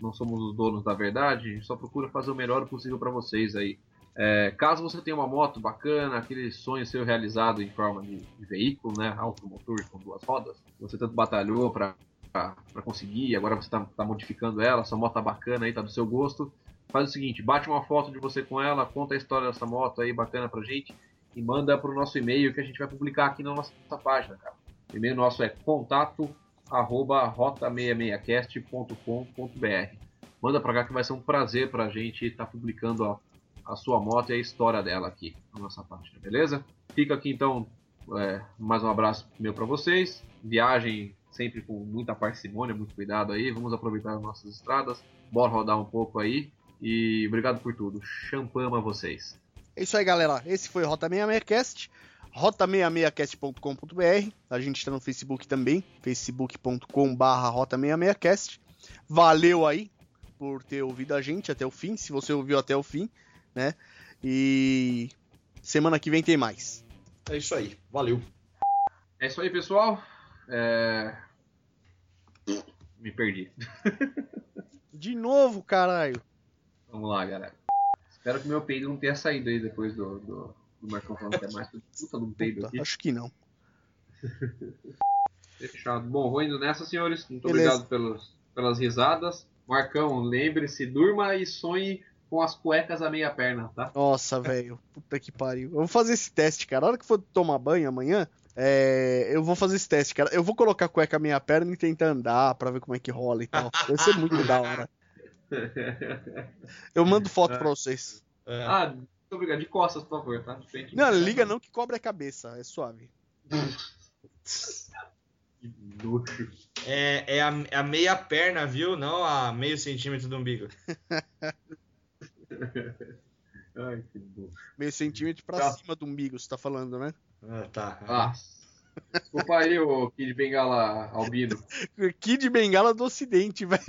Não somos os donos da verdade, só procura fazer o melhor possível para vocês aí. É, caso você tenha uma moto bacana, aquele sonho seu realizado em forma de, de veículo, né, automotor com duas rodas, você tanto batalhou para conseguir, agora você está tá modificando ela, sua moto tá bacana aí, tá do seu gosto, faz o seguinte, bate uma foto de você com ela, conta a história dessa moto aí bacana pra gente e manda pro nosso e-mail que a gente vai publicar aqui na nossa página, cara. O e-mail nosso é contato arroba rota66cast.com.br. Manda pra cá que vai ser um prazer pra gente estar tá publicando a, a, sua moto e a história dela aqui na nossa página, beleza? Fica aqui então é, mais um abraço meu para vocês. Viagem sempre com muita parcimônia, muito cuidado aí. Vamos aproveitar as nossas estradas. Bora rodar um pouco aí. E obrigado por tudo. Champama vocês. É isso aí, galera. Esse foi Rota 66cast rota66cast.com.br. A gente está no Facebook também, facebook.com.br rota66cast. Valeu aí por ter ouvido a gente até o fim, se você ouviu até o fim, né? E semana que vem tem mais. É isso aí, valeu. É isso aí, pessoal. É... Me perdi. [laughs] De novo, caralho. Vamos lá, galera. Espero que meu peido não tenha saído aí depois do, do, do Marcão falando é mais puta um peido aqui. Acho que não. [laughs] Fechado. Bom, vou indo nessa, senhores. Muito Beleza. obrigado pelos, pelas risadas. Marcão, lembre-se, durma e sonhe com as cuecas à meia perna, tá? Nossa, [laughs] velho. Puta que pariu. Eu vou fazer esse teste, cara. A hora que for tomar banho amanhã, é... eu vou fazer esse teste, cara. Eu vou colocar a cueca à meia perna e tentar andar pra ver como é que rola e tal. Vai ser muito da hora. Eu mando foto é. pra vocês. É. Ah, muito obrigado. De costas, por favor, tá? Não, liga não que cobre a cabeça. É suave. [laughs] que luxo. É, é a, a, meia perna, viu? Não a meio centímetro do umbigo. [laughs] [laughs] Ai, que Meio centímetro pra tá. cima do umbigo, você tá falando, né? Ah, tá. Ah. Desculpa aí, o Kid Bengala albino. [laughs] Kid Bengala do Ocidente, [laughs] velho.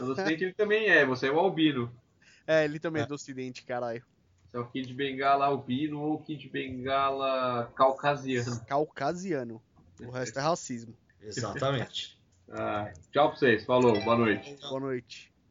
Do Ocidente ele também é, você é o albino. É, ele também é, é do Ocidente, caralho. Você é o Kid Bengala albino ou Kid Bengala caucasiano. Caucasiano. O resto é racismo. Exatamente. Ah, tchau pra vocês. Falou. Boa noite. Boa noite.